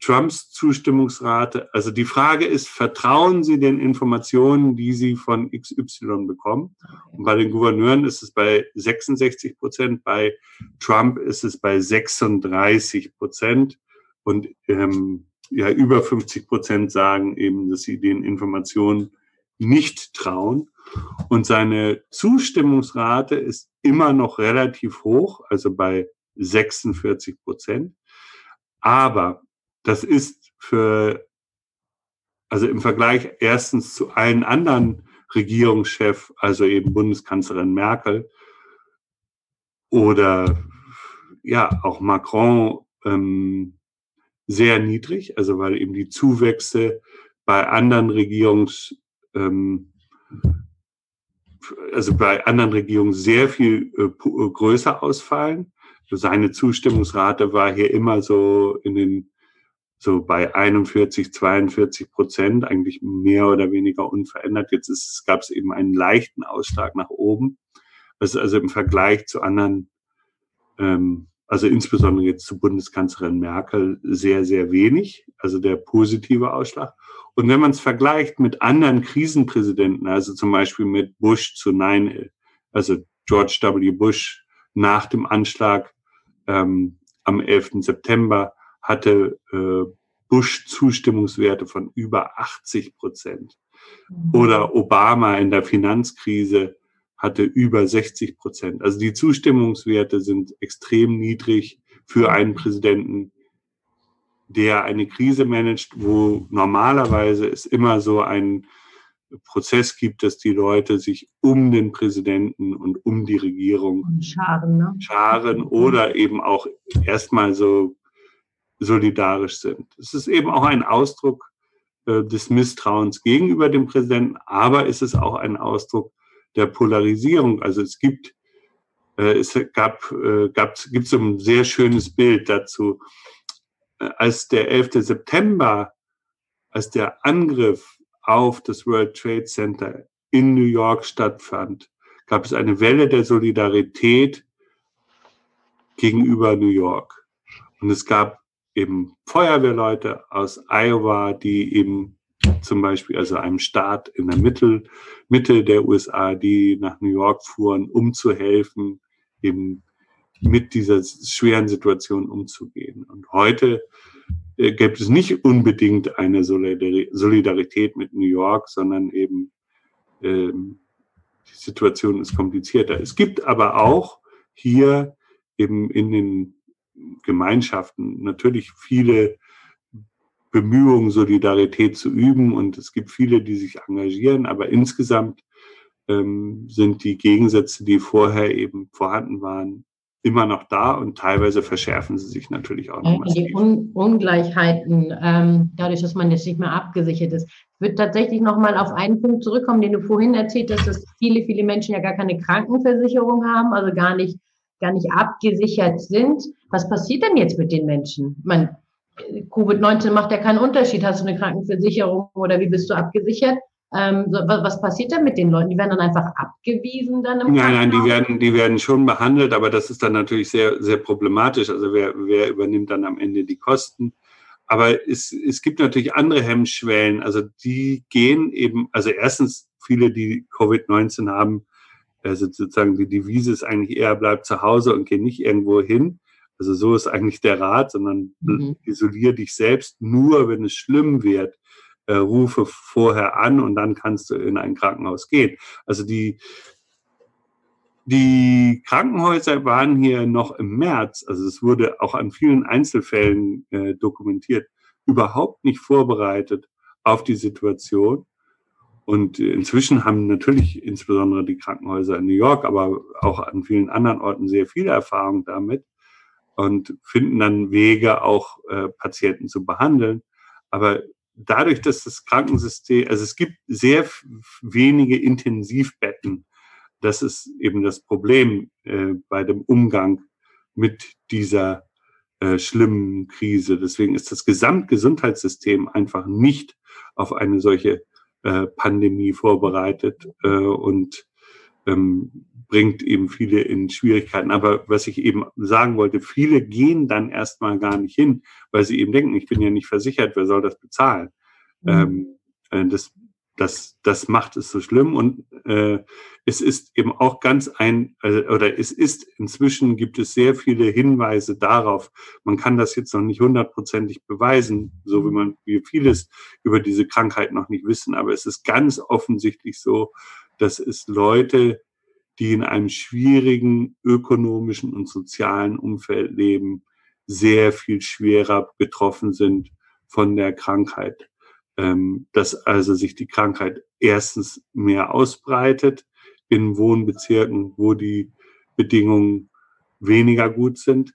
Speaker 2: Trumps Zustimmungsrate. Also die Frage ist, vertrauen Sie den Informationen, die Sie von XY bekommen? Und bei den Gouverneuren ist es bei 66 Prozent, bei Trump ist es bei 36 Prozent und ähm, ja über 50 Prozent sagen eben, dass sie den Informationen nicht trauen. Und seine Zustimmungsrate ist immer noch relativ hoch, also bei 46 Prozent. Aber das ist für, also im Vergleich erstens zu allen anderen Regierungschefs, also eben Bundeskanzlerin Merkel oder ja auch Macron ähm, sehr niedrig, also weil eben die Zuwächse bei anderen Regierungs ähm, also bei anderen Regierungen sehr viel äh, größer ausfallen. Seine Zustimmungsrate war hier immer so in den so bei 41, 42 Prozent, eigentlich mehr oder weniger unverändert. Jetzt gab es eben einen leichten Ausschlag nach oben. Das ist also im Vergleich zu anderen, ähm, also insbesondere jetzt zu Bundeskanzlerin Merkel, sehr, sehr wenig. Also der positive Ausschlag. Und wenn man es vergleicht mit anderen Krisenpräsidenten, also zum Beispiel mit Bush zu 9, also George W. Bush nach dem Anschlag ähm, am 11. September, hatte äh, Bush Zustimmungswerte von über 80 Prozent. Mhm. Oder Obama in der Finanzkrise hatte über 60 Prozent. Also die Zustimmungswerte sind extrem niedrig für einen Präsidenten, der eine Krise managt, wo normalerweise es immer so ein Prozess gibt, dass die Leute sich um den Präsidenten und um die Regierung scharen, ne? scharen oder eben auch erstmal so solidarisch sind. Es ist eben auch ein Ausdruck äh, des Misstrauens gegenüber dem Präsidenten, aber es ist auch ein Ausdruck der Polarisierung. Also es gibt, äh, es gab, äh, gab, gibt so ein sehr schönes Bild dazu. Äh, als der 11. September, als der Angriff auf das World Trade Center in New York stattfand, gab es eine Welle der Solidarität gegenüber New York. Und es gab eben Feuerwehrleute aus Iowa, die eben zum Beispiel, also einem Staat in der Mitte, Mitte der USA, die nach New York fuhren, um zu helfen, eben mit dieser schweren Situation umzugehen. Und heute äh, gibt es nicht unbedingt eine Solidarität mit New York, sondern eben ähm, die Situation ist komplizierter. Es gibt aber auch hier eben in den Gemeinschaften natürlich viele Bemühungen, Solidarität zu üben und es gibt viele, die sich engagieren, aber insgesamt ähm, sind die Gegensätze, die vorher eben vorhanden waren, immer noch da und teilweise verschärfen sie sich natürlich auch noch.
Speaker 1: Die Un Ungleichheiten, ähm, dadurch, dass man jetzt nicht mehr abgesichert ist. Ich würde tatsächlich nochmal auf einen Punkt zurückkommen, den du vorhin erzählt hast, dass viele, viele Menschen ja gar keine Krankenversicherung haben, also gar nicht, gar nicht abgesichert sind. Was passiert denn jetzt mit den Menschen? Man, Covid-19 macht ja keinen Unterschied. Hast du eine Krankenversicherung oder wie bist du abgesichert? Ähm, was passiert denn mit den Leuten? Die werden dann einfach abgewiesen dann
Speaker 2: im Nein, nein, die werden, die werden schon behandelt, aber das ist dann natürlich sehr, sehr problematisch. Also wer, wer übernimmt dann am Ende die Kosten? Aber es, es gibt natürlich andere Hemmschwellen. Also die gehen eben, also erstens viele, die Covid-19 haben, also sozusagen die Devise ist eigentlich eher bleib zu Hause und geh nicht irgendwo hin. Also so ist eigentlich der Rat, sondern mhm. isolier dich selbst nur, wenn es schlimm wird. Äh, rufe vorher an und dann kannst du in ein Krankenhaus gehen. Also die, die Krankenhäuser waren hier noch im März, also es wurde auch an vielen Einzelfällen äh, dokumentiert, überhaupt nicht vorbereitet auf die Situation. Und inzwischen haben natürlich insbesondere die Krankenhäuser in New York, aber auch an vielen anderen Orten sehr viel Erfahrung damit und finden dann Wege, auch äh, Patienten zu behandeln. Aber dadurch, dass das Krankensystem, also es gibt sehr wenige Intensivbetten. Das ist eben das Problem äh, bei dem Umgang mit dieser äh, schlimmen Krise. Deswegen ist das Gesamtgesundheitssystem einfach nicht auf eine solche äh, Pandemie vorbereitet äh, und ähm, bringt eben viele in Schwierigkeiten. Aber was ich eben sagen wollte, viele gehen dann erstmal gar nicht hin, weil sie eben denken, ich bin ja nicht versichert, wer soll das bezahlen? Mhm. Ähm, äh, das, das, das macht es so schlimm und äh, es ist eben auch ganz ein, äh, oder es ist inzwischen gibt es sehr viele Hinweise darauf, man kann das jetzt noch nicht hundertprozentig beweisen, so wie man wie vieles über diese Krankheit noch nicht wissen, aber es ist ganz offensichtlich so, dass es Leute die in einem schwierigen ökonomischen und sozialen Umfeld leben, sehr viel schwerer betroffen sind von der Krankheit. Ähm, dass also sich die Krankheit erstens mehr ausbreitet in Wohnbezirken, wo die Bedingungen weniger gut sind.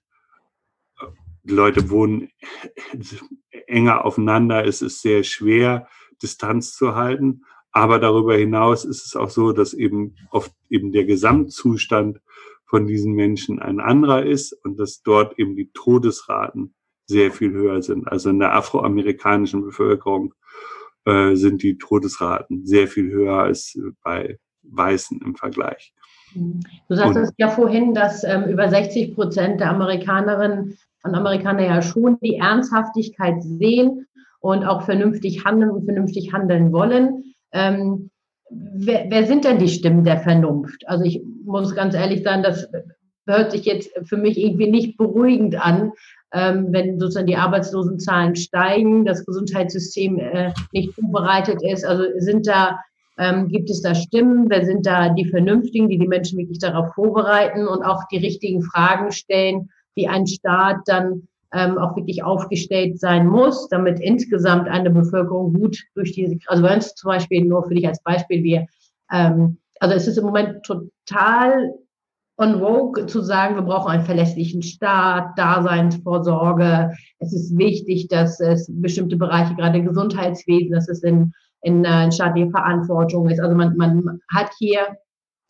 Speaker 2: Die Leute wohnen enger aufeinander, es ist sehr schwer, Distanz zu halten. Aber darüber hinaus ist es auch so, dass eben oft eben der Gesamtzustand von diesen Menschen ein anderer ist und dass dort eben die Todesraten sehr viel höher sind. Also in der afroamerikanischen Bevölkerung äh, sind die Todesraten sehr viel höher als bei Weißen im Vergleich.
Speaker 1: Du sagtest ja vorhin, dass ähm, über 60 Prozent der Amerikanerinnen und Amerikaner ja schon die Ernsthaftigkeit sehen und auch vernünftig handeln und vernünftig handeln wollen. Ähm, wer, wer sind denn die Stimmen der Vernunft? Also ich muss ganz ehrlich sagen, das hört sich jetzt für mich irgendwie nicht beruhigend an, ähm, wenn sozusagen die Arbeitslosenzahlen steigen, das Gesundheitssystem äh, nicht vorbereitet ist. Also sind da, ähm, gibt es da Stimmen? Wer sind da die Vernünftigen, die die Menschen wirklich darauf vorbereiten und auch die richtigen Fragen stellen, wie ein Staat dann ähm, auch wirklich aufgestellt sein muss, damit insgesamt eine Bevölkerung gut durch diese, also bei uns zum Beispiel nur für dich als Beispiel, wir, ähm, also es ist im Moment total on vogue zu sagen, wir brauchen einen verlässlichen Staat, Daseinsvorsorge. Es ist wichtig, dass es bestimmte Bereiche, gerade Gesundheitswesen, dass es in, in, äh, in staatlicher Verantwortung ist. Also man, man hat hier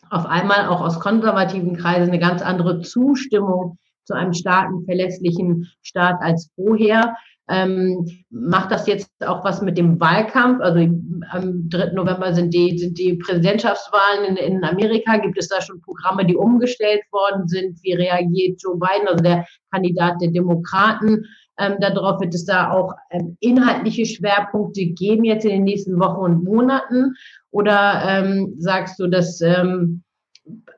Speaker 1: auf einmal auch aus konservativen Kreisen eine ganz andere Zustimmung zu einem starken, verlässlichen Staat als vorher. Ähm, macht das jetzt auch was mit dem Wahlkampf? Also am 3. November sind die, sind die Präsidentschaftswahlen in, in Amerika. Gibt es da schon Programme, die umgestellt worden sind? Wie reagiert Joe Biden, also der Kandidat der Demokraten? Ähm, darauf wird es da auch ähm, inhaltliche Schwerpunkte geben jetzt in den nächsten Wochen und Monaten? Oder ähm, sagst du, dass ähm,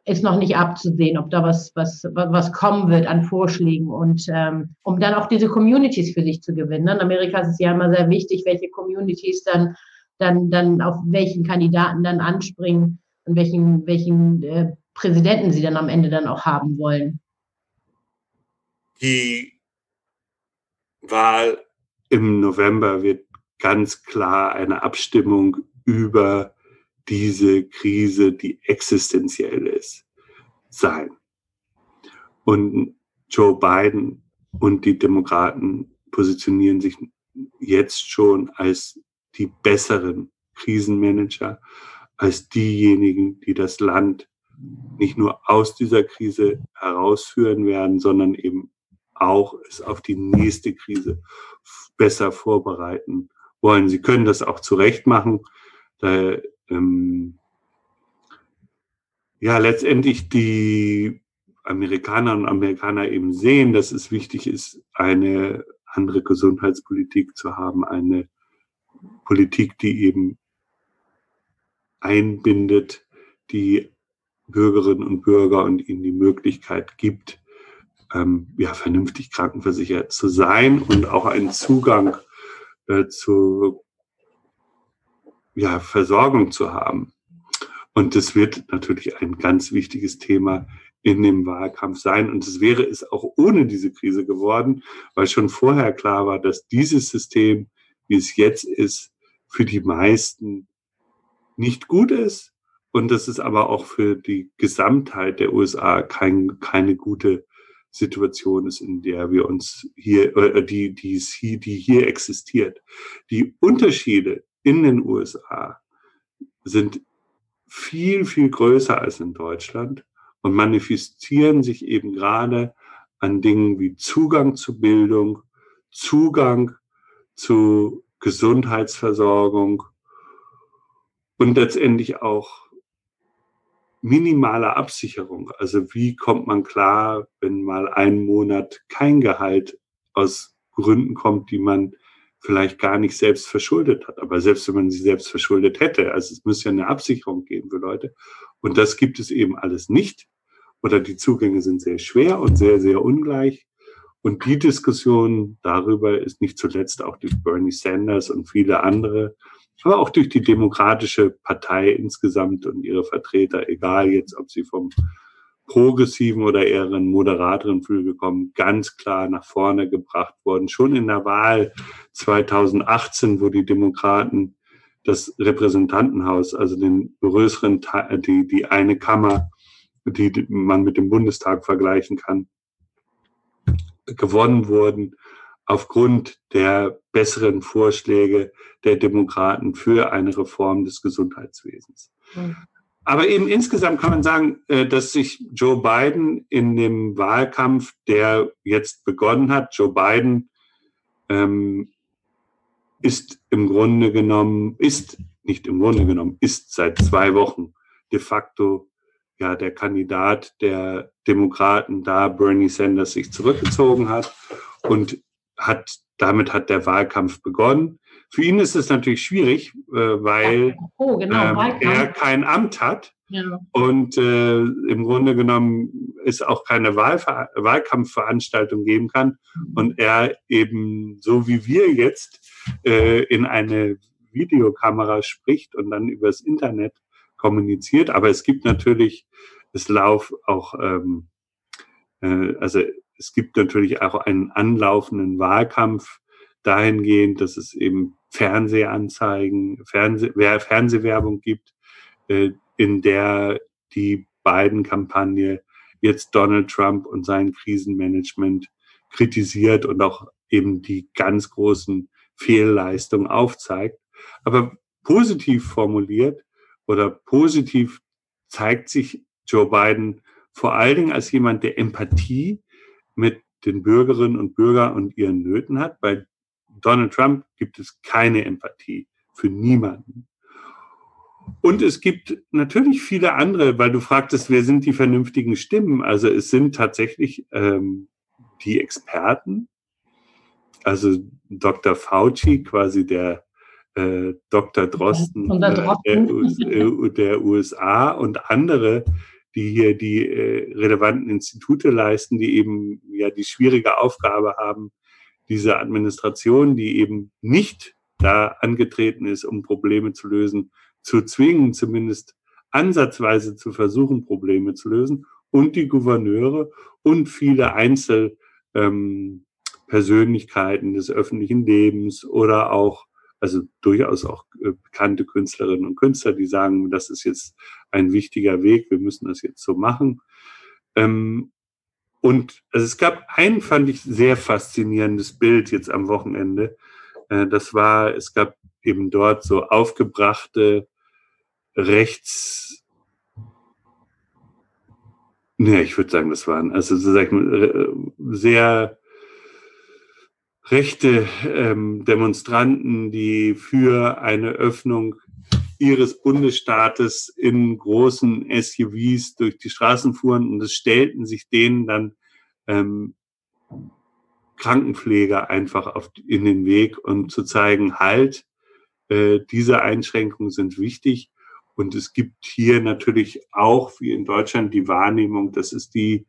Speaker 1: ist noch nicht abzusehen, ob da was, was, was kommen wird an Vorschlägen und ähm, um dann auch diese Communities für sich zu gewinnen. In Amerika ist es ja immer sehr wichtig, welche Communities dann, dann, dann auf welchen Kandidaten dann anspringen und welchen, welchen äh, Präsidenten sie dann am Ende dann auch haben wollen.
Speaker 2: Die Wahl im November wird ganz klar eine Abstimmung über diese Krise, die existenziell ist, sein. Und Joe Biden und die Demokraten positionieren sich jetzt schon als die besseren Krisenmanager, als diejenigen, die das Land nicht nur aus dieser Krise herausführen werden, sondern eben auch es auf die nächste Krise besser vorbereiten wollen. Sie können das auch zurecht machen. Da ähm, ja letztendlich die Amerikaner und Amerikaner eben sehen, dass es wichtig ist, eine andere Gesundheitspolitik zu haben, eine Politik, die eben einbindet, die Bürgerinnen und Bürger und ihnen die Möglichkeit gibt, ähm, ja, vernünftig krankenversichert zu sein und auch einen Zugang äh, zu ja, Versorgung zu haben. Und das wird natürlich ein ganz wichtiges Thema in dem Wahlkampf sein. Und es wäre es auch ohne diese Krise geworden, weil schon vorher klar war, dass dieses System, wie es jetzt ist, für die meisten nicht gut ist. Und dass es aber auch für die Gesamtheit der USA kein, keine gute Situation ist, in der wir uns hier, äh, die, die, hier, die hier existiert. Die Unterschiede in den USA sind viel, viel größer als in Deutschland und manifestieren sich eben gerade an Dingen wie Zugang zu Bildung, Zugang zu Gesundheitsversorgung und letztendlich auch minimale Absicherung. Also wie kommt man klar, wenn mal ein Monat kein Gehalt aus Gründen kommt, die man vielleicht gar nicht selbst verschuldet hat. Aber selbst wenn man sie selbst verschuldet hätte, also es muss ja eine Absicherung geben für Leute. Und das gibt es eben alles nicht. Oder die Zugänge sind sehr schwer und sehr, sehr ungleich. Und die Diskussion darüber ist nicht zuletzt auch durch Bernie Sanders und viele andere, aber auch durch die Demokratische Partei insgesamt und ihre Vertreter, egal jetzt, ob sie vom progressiven oder eher einen moderateren Flügel kommen, ganz klar nach vorne gebracht worden. Schon in der Wahl 2018, wo die Demokraten das Repräsentantenhaus, also den größeren Teil, die, die eine Kammer, die man mit dem Bundestag vergleichen kann, gewonnen wurden aufgrund der besseren Vorschläge der Demokraten für eine Reform des Gesundheitswesens. Mhm. Aber eben insgesamt kann man sagen, äh, dass sich Joe Biden in dem Wahlkampf, der jetzt begonnen hat, Joe Biden ähm, ist im Grunde genommen, ist nicht im Grunde genommen, ist seit zwei Wochen de facto ja der Kandidat der Demokraten, da Bernie Sanders sich zurückgezogen hat und hat damit hat der Wahlkampf begonnen. Für ihn ist es natürlich schwierig, äh, weil oh, genau, ähm, er kein Amt hat. Ja. Und äh, im Grunde genommen es auch keine Wahlver Wahlkampfveranstaltung geben kann mhm. und er eben so wie wir jetzt äh, in eine Videokamera spricht und dann übers Internet kommuniziert. Aber es gibt natürlich, es lauf auch, ähm, äh, also es gibt natürlich auch einen anlaufenden Wahlkampf dahingehend, dass es eben Fernsehanzeigen, Fernseh, Fernsehwerbung gibt, äh, in der die beiden Kampagne jetzt Donald Trump und sein Krisenmanagement kritisiert und auch eben die ganz großen Fehlleistungen aufzeigt. Aber positiv formuliert oder positiv zeigt sich Joe Biden vor allen Dingen als jemand, der Empathie mit den Bürgerinnen und Bürgern und ihren Nöten hat, weil Donald Trump gibt es keine Empathie für niemanden. Und es gibt natürlich viele andere, weil du fragtest, wer sind die vernünftigen Stimmen? Also es sind tatsächlich ähm, die Experten, also Dr. Fauci, quasi der äh, Dr. Drosten, äh, der, der, USA und andere, die hier die äh, relevanten Institute leisten, die eben ja die schwierige Aufgabe haben, diese Administration, die eben nicht da angetreten ist, um Probleme zu lösen, zu zwingen, zumindest ansatzweise zu versuchen, Probleme zu lösen. Und die Gouverneure und viele Einzelpersönlichkeiten ähm, des öffentlichen Lebens oder auch, also durchaus auch äh, bekannte Künstlerinnen und Künstler, die sagen, das ist jetzt ein wichtiger Weg, wir müssen das jetzt so machen. Ähm, und also es gab ein, fand ich, sehr faszinierendes Bild jetzt am Wochenende. Äh, das war, es gab eben dort so aufgebrachte rechts, ne, ich würde sagen, das waren also so sag ich mal, sehr rechte ähm, Demonstranten, die für eine Öffnung ihres Bundesstaates in großen SUVs durch die Straßen fuhren und es stellten sich denen dann ähm, Krankenpfleger einfach auf, in den Weg, um zu zeigen, halt, äh, diese Einschränkungen sind wichtig. Und es gibt hier natürlich auch, wie in Deutschland, die Wahrnehmung, dass es die,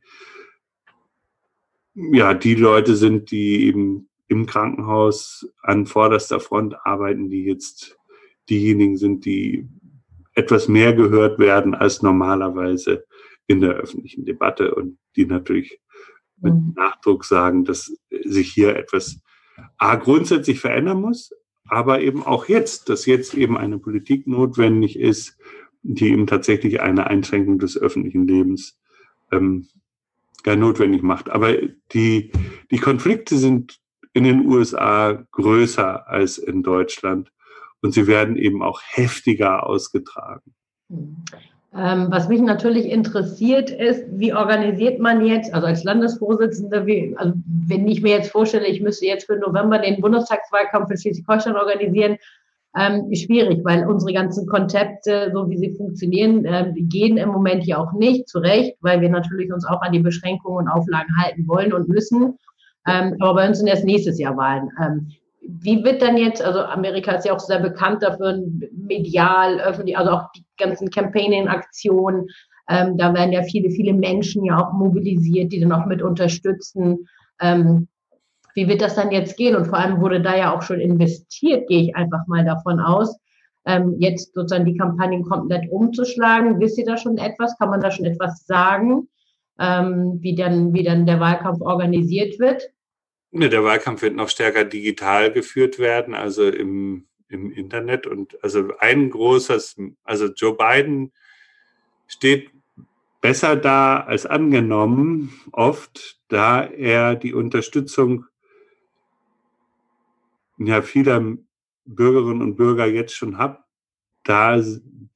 Speaker 2: ja, die Leute sind, die eben im Krankenhaus an vorderster Front arbeiten, die jetzt diejenigen sind, die etwas mehr gehört werden als normalerweise in der öffentlichen Debatte und die natürlich mit mhm. Nachdruck sagen, dass sich hier etwas A, grundsätzlich verändern muss, aber eben auch jetzt, dass jetzt eben eine Politik notwendig ist, die eben tatsächlich eine Einschränkung des öffentlichen Lebens ähm, gar notwendig macht. Aber die, die Konflikte sind in den USA größer als in Deutschland und sie werden eben auch heftiger ausgetragen.
Speaker 1: Ähm, was mich natürlich interessiert ist, wie organisiert man jetzt, also als Landesvorsitzende, wie, also wenn ich mir jetzt vorstelle, ich müsste jetzt für November den Bundestagswahlkampf in Schleswig-Holstein organisieren, ähm, schwierig, weil unsere ganzen Konzepte, so wie sie funktionieren, äh, gehen im Moment ja auch nicht zurecht, weil wir natürlich uns auch an die Beschränkungen und Auflagen halten wollen und müssen. Ähm, aber bei uns sind erst nächstes Jahr Wahlen. Ähm, wie wird dann jetzt, also Amerika ist ja auch sehr bekannt dafür, medial, öffentlich, also auch die ganzen Campaigning-Aktionen, ähm, da werden ja viele, viele Menschen ja auch mobilisiert, die dann auch mit unterstützen. Ähm, wie wird das dann jetzt gehen? Und vor allem wurde da ja auch schon investiert, gehe ich einfach mal davon aus. Ähm, jetzt sozusagen die Kampagnen komplett umzuschlagen. Wisst ihr da schon etwas? Kann man da schon etwas sagen, ähm, wie, dann, wie dann der Wahlkampf organisiert wird?
Speaker 2: Der Wahlkampf wird noch stärker digital geführt werden, also im, im Internet. Und also ein großes, also Joe Biden steht besser da als angenommen, oft, da er die Unterstützung ja vieler Bürgerinnen und Bürger jetzt schon habe, da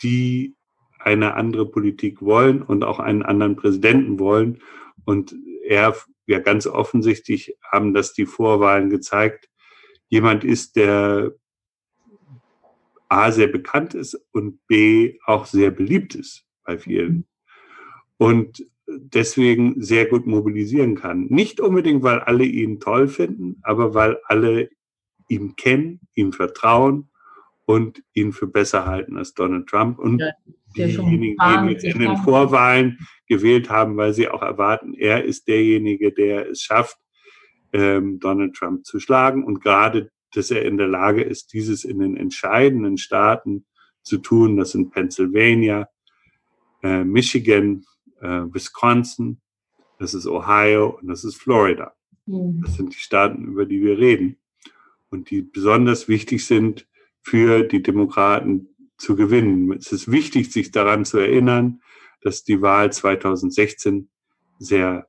Speaker 2: die eine andere Politik wollen und auch einen anderen Präsidenten wollen. Und er, ja ganz offensichtlich haben das die Vorwahlen gezeigt, jemand ist, der A sehr bekannt ist und B auch sehr beliebt ist bei vielen. Und deswegen sehr gut mobilisieren kann. Nicht unbedingt, weil alle ihn toll finden, aber weil alle ihm kennen, ihm vertrauen und ihn für besser halten als Donald Trump. Und ja, diejenigen, die jetzt in den Vorwahlen gewählt haben, weil sie auch erwarten, er ist derjenige, der es schafft, ähm, Donald Trump zu schlagen. Und gerade, dass er in der Lage ist, dieses in den entscheidenden Staaten zu tun, das sind Pennsylvania, äh, Michigan, äh, Wisconsin, das ist Ohio und das ist Florida. Mhm. Das sind die Staaten, über die wir reden und die besonders wichtig sind für die Demokraten zu gewinnen. Es ist wichtig, sich daran zu erinnern, dass die Wahl 2016 sehr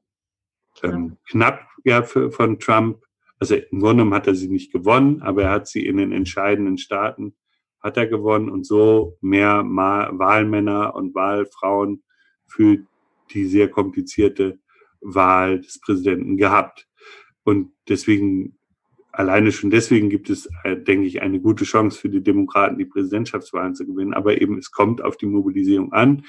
Speaker 2: ähm, knapp ja, für, von Trump, also im Grunde genommen hat er sie nicht gewonnen, aber er hat sie in den entscheidenden Staaten hat er gewonnen und so mehr Ma Wahlmänner und Wahlfrauen für die sehr komplizierte Wahl des Präsidenten gehabt. Und deswegen alleine schon deswegen gibt es, äh, denke ich, eine gute Chance für die Demokraten, die Präsidentschaftswahlen zu gewinnen. Aber eben, es kommt auf die Mobilisierung an.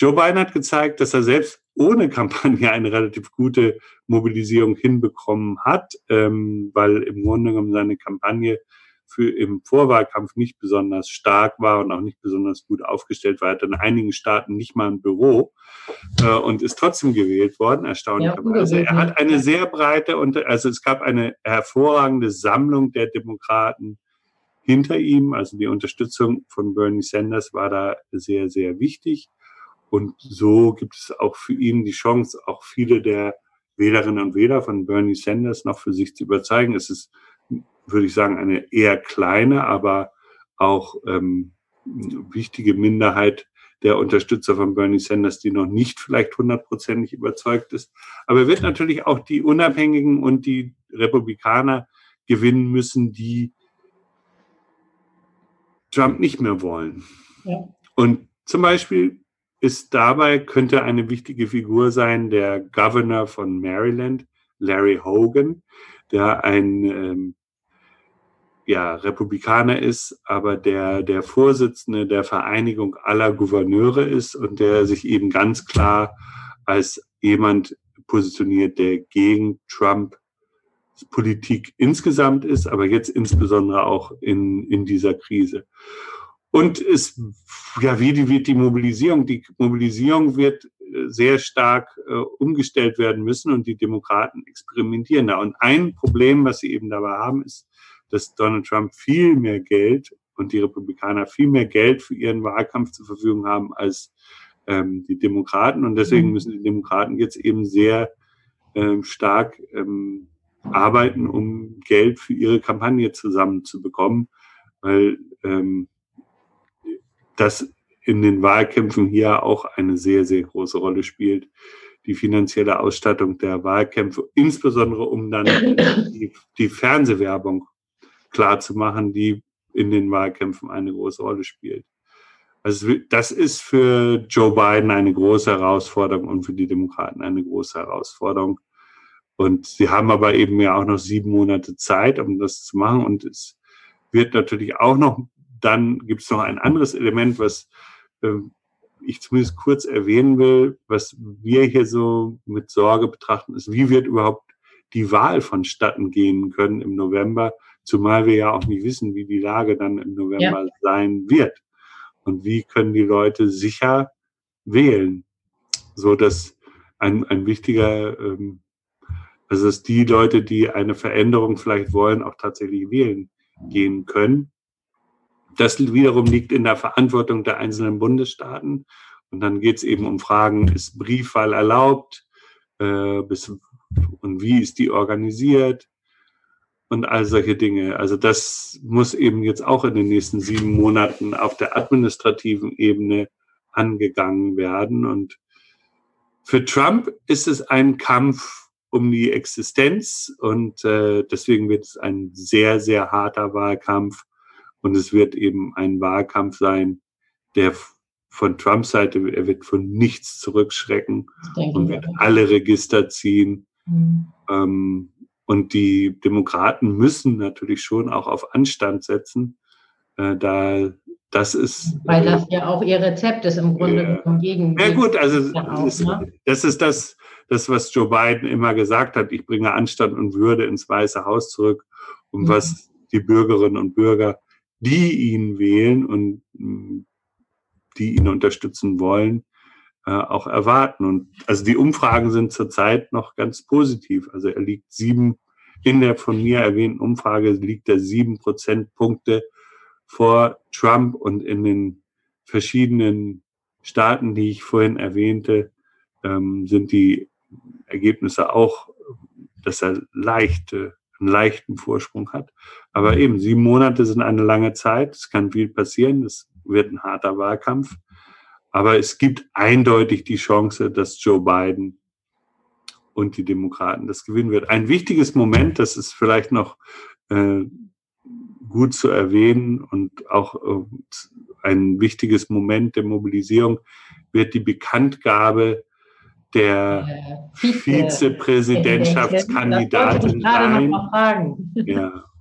Speaker 2: Joe Biden hat gezeigt, dass er selbst ohne Kampagne eine relativ gute Mobilisierung hinbekommen hat, ähm, weil im Grunde genommen seine Kampagne für im Vorwahlkampf nicht besonders stark war und auch nicht besonders gut aufgestellt war. Er hat in einigen Staaten nicht mal ein Büro äh, und ist trotzdem gewählt worden, erstaunlicherweise. Ja, er hat eine sehr breite, also es gab eine hervorragende Sammlung der Demokraten hinter ihm. Also die Unterstützung von Bernie Sanders war da sehr, sehr wichtig. Und so gibt es auch für ihn die Chance, auch viele der Wählerinnen und Wähler von Bernie Sanders noch für sich zu überzeugen. Es ist würde ich sagen, eine eher kleine, aber auch ähm, wichtige Minderheit der Unterstützer von Bernie Sanders, die noch nicht vielleicht hundertprozentig überzeugt ist. Aber er wird natürlich auch die Unabhängigen und die Republikaner gewinnen müssen, die Trump nicht mehr wollen. Ja. Und zum Beispiel ist dabei, könnte eine wichtige Figur sein, der Governor von Maryland, Larry Hogan, der ein ähm, ja, Republikaner ist, aber der, der Vorsitzende der Vereinigung aller Gouverneure ist und der sich eben ganz klar als jemand positioniert, der gegen Trump Politik insgesamt ist, aber jetzt insbesondere auch in, in dieser Krise. Und es, ja, wie die, wird die Mobilisierung? Die Mobilisierung wird äh, sehr stark äh, umgestellt werden müssen und die Demokraten experimentieren da. Und ein Problem, was sie eben dabei haben, ist, dass Donald Trump viel mehr Geld und die Republikaner viel mehr Geld für ihren Wahlkampf zur Verfügung haben als ähm, die Demokraten. Und deswegen mhm. müssen die Demokraten jetzt eben sehr ähm, stark ähm, arbeiten, um Geld für ihre Kampagne zusammenzubekommen, weil ähm, das in den Wahlkämpfen hier auch eine sehr, sehr große Rolle spielt. Die finanzielle Ausstattung der Wahlkämpfe, insbesondere um dann <coughs> die, die Fernsehwerbung klar zu machen, die in den Wahlkämpfen eine große Rolle spielt. Also das ist für Joe Biden eine große Herausforderung und für die Demokraten eine große Herausforderung. Und sie haben aber eben ja auch noch sieben Monate Zeit, um das zu machen. Und es wird natürlich auch noch, dann gibt es noch ein anderes Element, was äh, ich zumindest kurz erwähnen will, was wir hier so mit Sorge betrachten, ist, wie wird überhaupt die Wahl vonstatten gehen können im November, Zumal wir ja auch nicht wissen, wie die Lage dann im November ja. sein wird. Und wie können die Leute sicher wählen, so dass ein, ein wichtiger, ähm, also dass die Leute, die eine Veränderung vielleicht wollen, auch tatsächlich wählen gehen können. Das wiederum liegt in der Verantwortung der einzelnen Bundesstaaten. Und dann geht es eben um Fragen, ist Briefwahl erlaubt? Äh, bis, und wie ist die organisiert? Und all solche Dinge. Also das muss eben jetzt auch in den nächsten sieben Monaten auf der administrativen Ebene angegangen werden. Und für Trump ist es ein Kampf um die Existenz und äh, deswegen wird es ein sehr, sehr harter Wahlkampf und es wird eben ein Wahlkampf sein, der von Trumps Seite, er wird von nichts zurückschrecken und wird alle Register ziehen. Mhm. Ähm, und die Demokraten müssen natürlich schon auch auf Anstand setzen. Äh, da das ist.
Speaker 1: Weil das ja auch ihr Rezept ist im Grunde
Speaker 2: äh, gegen. Ja gut, also auch, das, ne? das ist das, das, was Joe Biden immer gesagt hat. Ich bringe Anstand und Würde ins Weiße Haus zurück. Und mhm. was die Bürgerinnen und Bürger, die ihn wählen und mm, die ihn unterstützen wollen, äh, auch erwarten. Und also die Umfragen sind zurzeit noch ganz positiv. Also er liegt sieben, in der von mir erwähnten Umfrage liegt er sieben Prozentpunkte vor Trump und in den verschiedenen Staaten, die ich vorhin erwähnte, ähm, sind die Ergebnisse auch, dass er leichte, einen leichten Vorsprung hat. Aber eben sieben Monate sind eine lange Zeit. Es kann viel passieren. Es wird ein harter Wahlkampf. Aber es gibt eindeutig die Chance, dass Joe Biden und die Demokraten das gewinnen wird. Ein wichtiges Moment, das ist vielleicht noch äh, gut zu erwähnen und auch äh, ein wichtiges Moment der Mobilisierung, wird die Bekanntgabe der äh, Vizepräsidentschaftskandidatin
Speaker 1: sein. Ja. <laughs>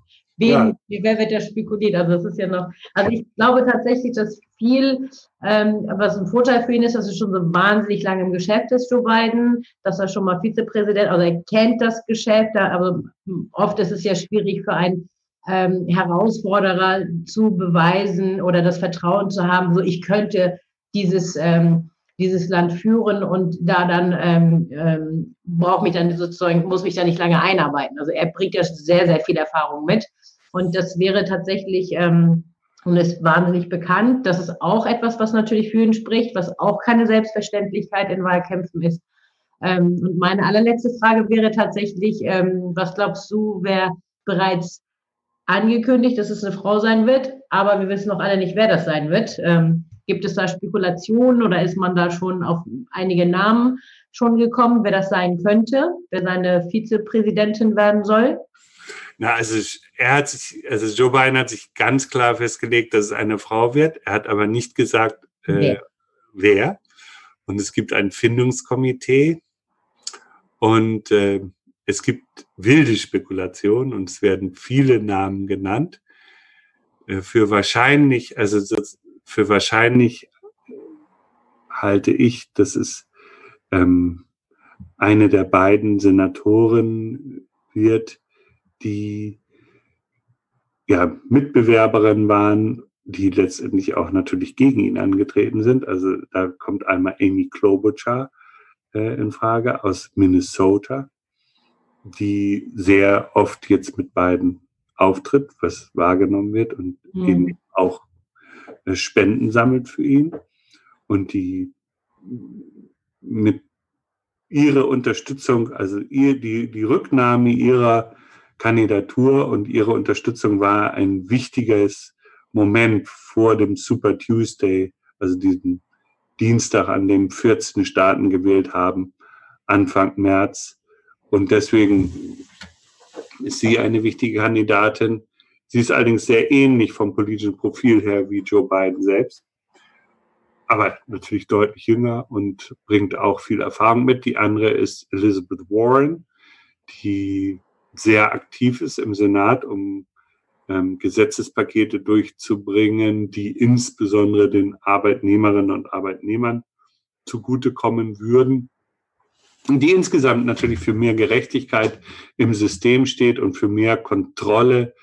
Speaker 1: Wen, ja. Wer wird da spekuliert? Also das ist ja noch, also ich glaube tatsächlich, dass viel, ähm, was ein Vorteil für ihn ist, dass er schon so wahnsinnig lange im Geschäft ist, Joe Biden, dass er schon mal Vizepräsident, also er kennt das Geschäft, aber oft ist es ja schwierig für einen ähm, Herausforderer zu beweisen oder das Vertrauen zu haben, so ich könnte dieses ähm, dieses Land führen und da dann ähm, ähm, braucht mich dann sozusagen muss mich da nicht lange einarbeiten. Also er bringt ja sehr sehr viel Erfahrung mit und das wäre tatsächlich ähm, und ist wahnsinnig bekannt. Das ist auch etwas, was natürlich für ihn spricht, was auch keine Selbstverständlichkeit in Wahlkämpfen ist. Ähm, und meine allerletzte Frage wäre tatsächlich, ähm, was glaubst du, wer bereits angekündigt, dass es eine Frau sein wird, aber wir wissen noch alle nicht, wer das sein wird. Ähm, gibt es da Spekulationen oder ist man da schon auf einige Namen schon gekommen, wer das sein könnte, wer seine Vizepräsidentin werden soll?
Speaker 2: Na, also er hat sich, also Joe Biden hat sich ganz klar festgelegt, dass es eine Frau wird. Er hat aber nicht gesagt, äh, wer. wer. Und es gibt ein Findungskomitee und äh, es gibt wilde Spekulationen und es werden viele Namen genannt. Äh, für wahrscheinlich, also für wahrscheinlich halte ich, dass es ähm, eine der beiden Senatoren wird, die ja Mitbewerberin waren, die letztendlich auch natürlich gegen ihn angetreten sind. Also da kommt einmal Amy Klobuchar äh, in Frage aus Minnesota, die sehr oft jetzt mit beiden auftritt, was wahrgenommen wird und mhm. eben auch äh, Spenden sammelt für ihn und die mit ihrer Unterstützung, also ihr, die, die Rücknahme ihrer Kandidatur und ihre Unterstützung war ein wichtiges Moment vor dem Super Tuesday, also diesem Dienstag, an dem 14 Staaten gewählt haben, Anfang März. Und deswegen ist sie eine wichtige Kandidatin. Sie ist allerdings sehr ähnlich vom politischen Profil her wie Joe Biden selbst, aber natürlich deutlich jünger und bringt auch viel Erfahrung mit. Die andere ist Elizabeth Warren, die sehr aktiv ist im Senat, um ähm, Gesetzespakete durchzubringen, die insbesondere den Arbeitnehmerinnen und Arbeitnehmern zugutekommen würden die insgesamt natürlich für mehr Gerechtigkeit im System steht und für mehr Kontrolle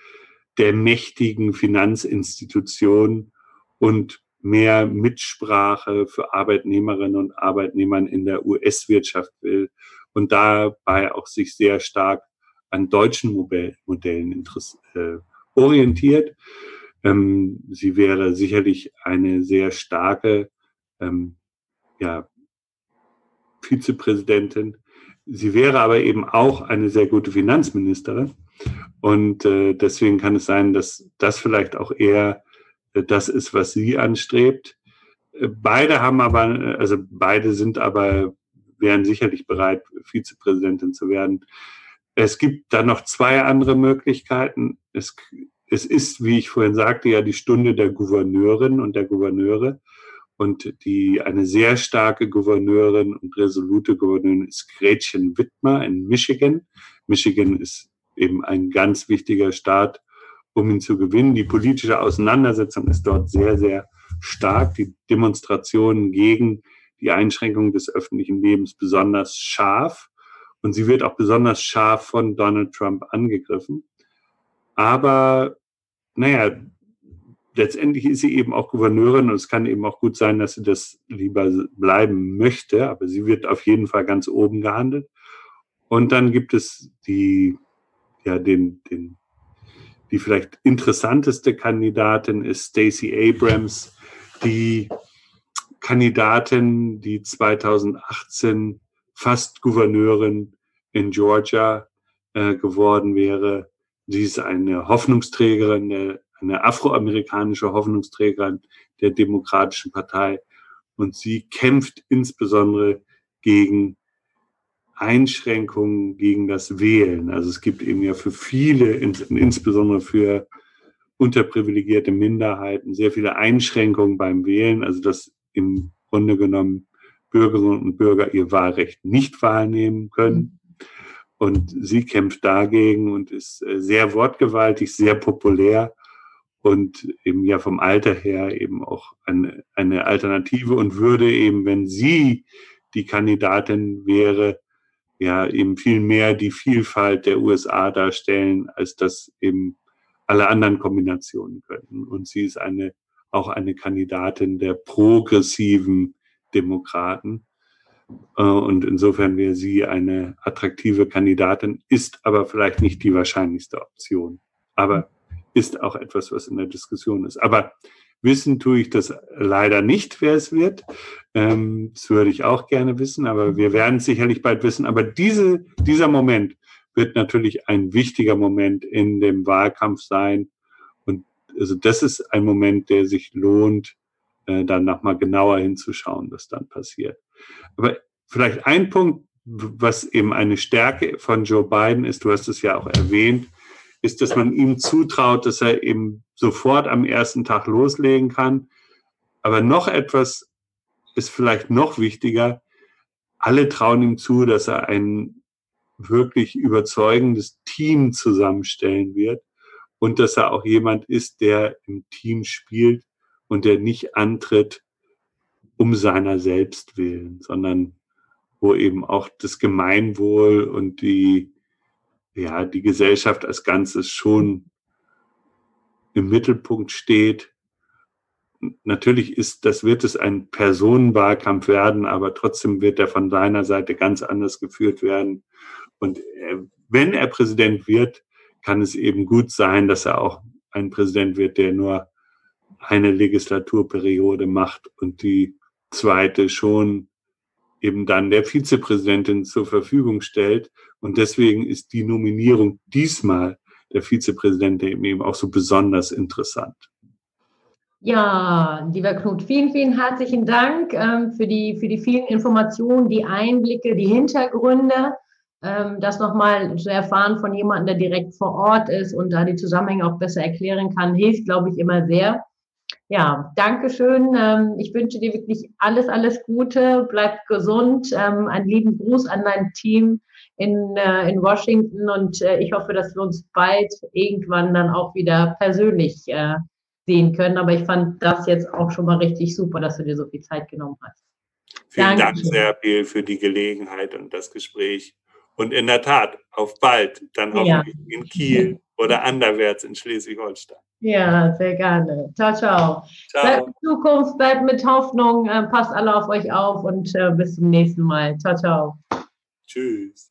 Speaker 2: der mächtigen Finanzinstitutionen und mehr Mitsprache für Arbeitnehmerinnen und Arbeitnehmern in der US-Wirtschaft will und dabei auch sich sehr stark an deutschen Modellen äh, orientiert. Ähm, sie wäre sicherlich eine sehr starke ähm, ja, Vizepräsidentin. Sie wäre aber eben auch eine sehr gute Finanzministerin. Und äh, deswegen kann es sein, dass das vielleicht auch eher äh, das ist, was sie anstrebt. Äh, beide haben aber, also beide sind aber, wären sicherlich bereit, Vizepräsidentin zu werden. Es gibt da noch zwei andere Möglichkeiten. Es, es ist, wie ich vorhin sagte, ja die Stunde der Gouverneurin und der Gouverneure. Und die, eine sehr starke Gouverneurin und resolute Gouverneurin ist Gretchen Wittmer in Michigan. Michigan ist eben ein ganz wichtiger Staat, um ihn zu gewinnen. Die politische Auseinandersetzung ist dort sehr, sehr stark. Die Demonstrationen gegen die Einschränkung des öffentlichen Lebens besonders scharf. Und sie wird auch besonders scharf von Donald Trump angegriffen. Aber naja, letztendlich ist sie eben auch Gouverneurin und es kann eben auch gut sein, dass sie das lieber bleiben möchte, aber sie wird auf jeden Fall ganz oben gehandelt. Und dann gibt es die, ja, den, den, die vielleicht interessanteste Kandidatin ist Stacey Abrams, die Kandidatin, die 2018 fast Gouverneurin in Georgia äh, geworden wäre. Sie ist eine Hoffnungsträgerin der eine afroamerikanische Hoffnungsträgerin der Demokratischen Partei. Und sie kämpft insbesondere gegen Einschränkungen gegen das Wählen. Also es gibt eben ja für viele, insbesondere für unterprivilegierte Minderheiten, sehr viele Einschränkungen beim Wählen. Also dass im Grunde genommen Bürgerinnen und Bürger ihr Wahlrecht nicht wahrnehmen können. Und sie kämpft dagegen und ist äh, sehr wortgewaltig, sehr populär und eben ja vom Alter her eben auch eine, eine Alternative und würde eben, wenn sie die Kandidatin wäre, ja eben viel mehr die Vielfalt der USA darstellen, als das eben alle anderen Kombinationen könnten. Und sie ist eine, auch eine Kandidatin der progressiven Demokraten. Äh, und insofern wäre sie eine attraktive Kandidatin, ist aber vielleicht nicht die wahrscheinlichste Option. Aber ist auch etwas, was in der Diskussion ist. Aber wissen tue ich das leider nicht, wer es wird. Ähm, das würde ich auch gerne wissen, aber wir werden es sicherlich bald wissen. Aber diese, dieser Moment wird natürlich ein wichtiger Moment in dem Wahlkampf sein. Und also das ist ein Moment, der sich lohnt, äh, dann nochmal genauer hinzuschauen, was dann passiert. Aber vielleicht ein Punkt, was eben eine Stärke von Joe Biden ist, du hast es ja auch erwähnt, ist, dass man ihm zutraut, dass er eben sofort am ersten Tag loslegen kann. Aber noch etwas ist vielleicht noch wichtiger. Alle trauen ihm zu, dass er ein wirklich überzeugendes Team zusammenstellen wird und dass er auch jemand ist, der im Team spielt und der nicht antritt um seiner selbst willen, sondern wo eben auch das Gemeinwohl und die, ja, die Gesellschaft als Ganzes schon im Mittelpunkt steht. Natürlich ist, das wird es ein Personenwahlkampf werden, aber trotzdem wird er von seiner Seite ganz anders geführt werden. Und wenn er Präsident wird, kann es eben gut sein, dass er auch ein Präsident wird, der nur eine Legislaturperiode macht und die zweite schon eben dann der Vizepräsidentin zur Verfügung stellt. Und deswegen ist die Nominierung diesmal der Vizepräsident eben auch so besonders interessant.
Speaker 1: Ja, lieber Knut, vielen, vielen herzlichen Dank ähm, für, die, für die vielen Informationen, die Einblicke, die Hintergründe. Ähm, das nochmal zu erfahren von jemandem, der direkt vor Ort ist und da die Zusammenhänge auch besser erklären kann, hilft, glaube ich, immer sehr. Ja, danke schön. Ähm, ich wünsche dir wirklich alles, alles Gute. Bleib gesund. Ähm, einen lieben Gruß an dein Team in, äh, in Washington und äh, ich hoffe, dass wir uns bald irgendwann dann auch wieder persönlich äh, sehen können. Aber ich fand das jetzt auch schon mal richtig super, dass du dir so viel Zeit genommen hast.
Speaker 2: Vielen Dank, Serpil, für die Gelegenheit und das Gespräch. Und in der Tat, auf bald, dann hoffentlich ja. in Kiel oder anderwärts in Schleswig-Holstein.
Speaker 1: Ja, sehr gerne. Ciao, ciao. ciao. Bleibt in Zukunft, bleibt mit Hoffnung, äh, passt alle auf euch auf und äh, bis zum nächsten Mal. Ciao, ciao.
Speaker 2: Tschüss.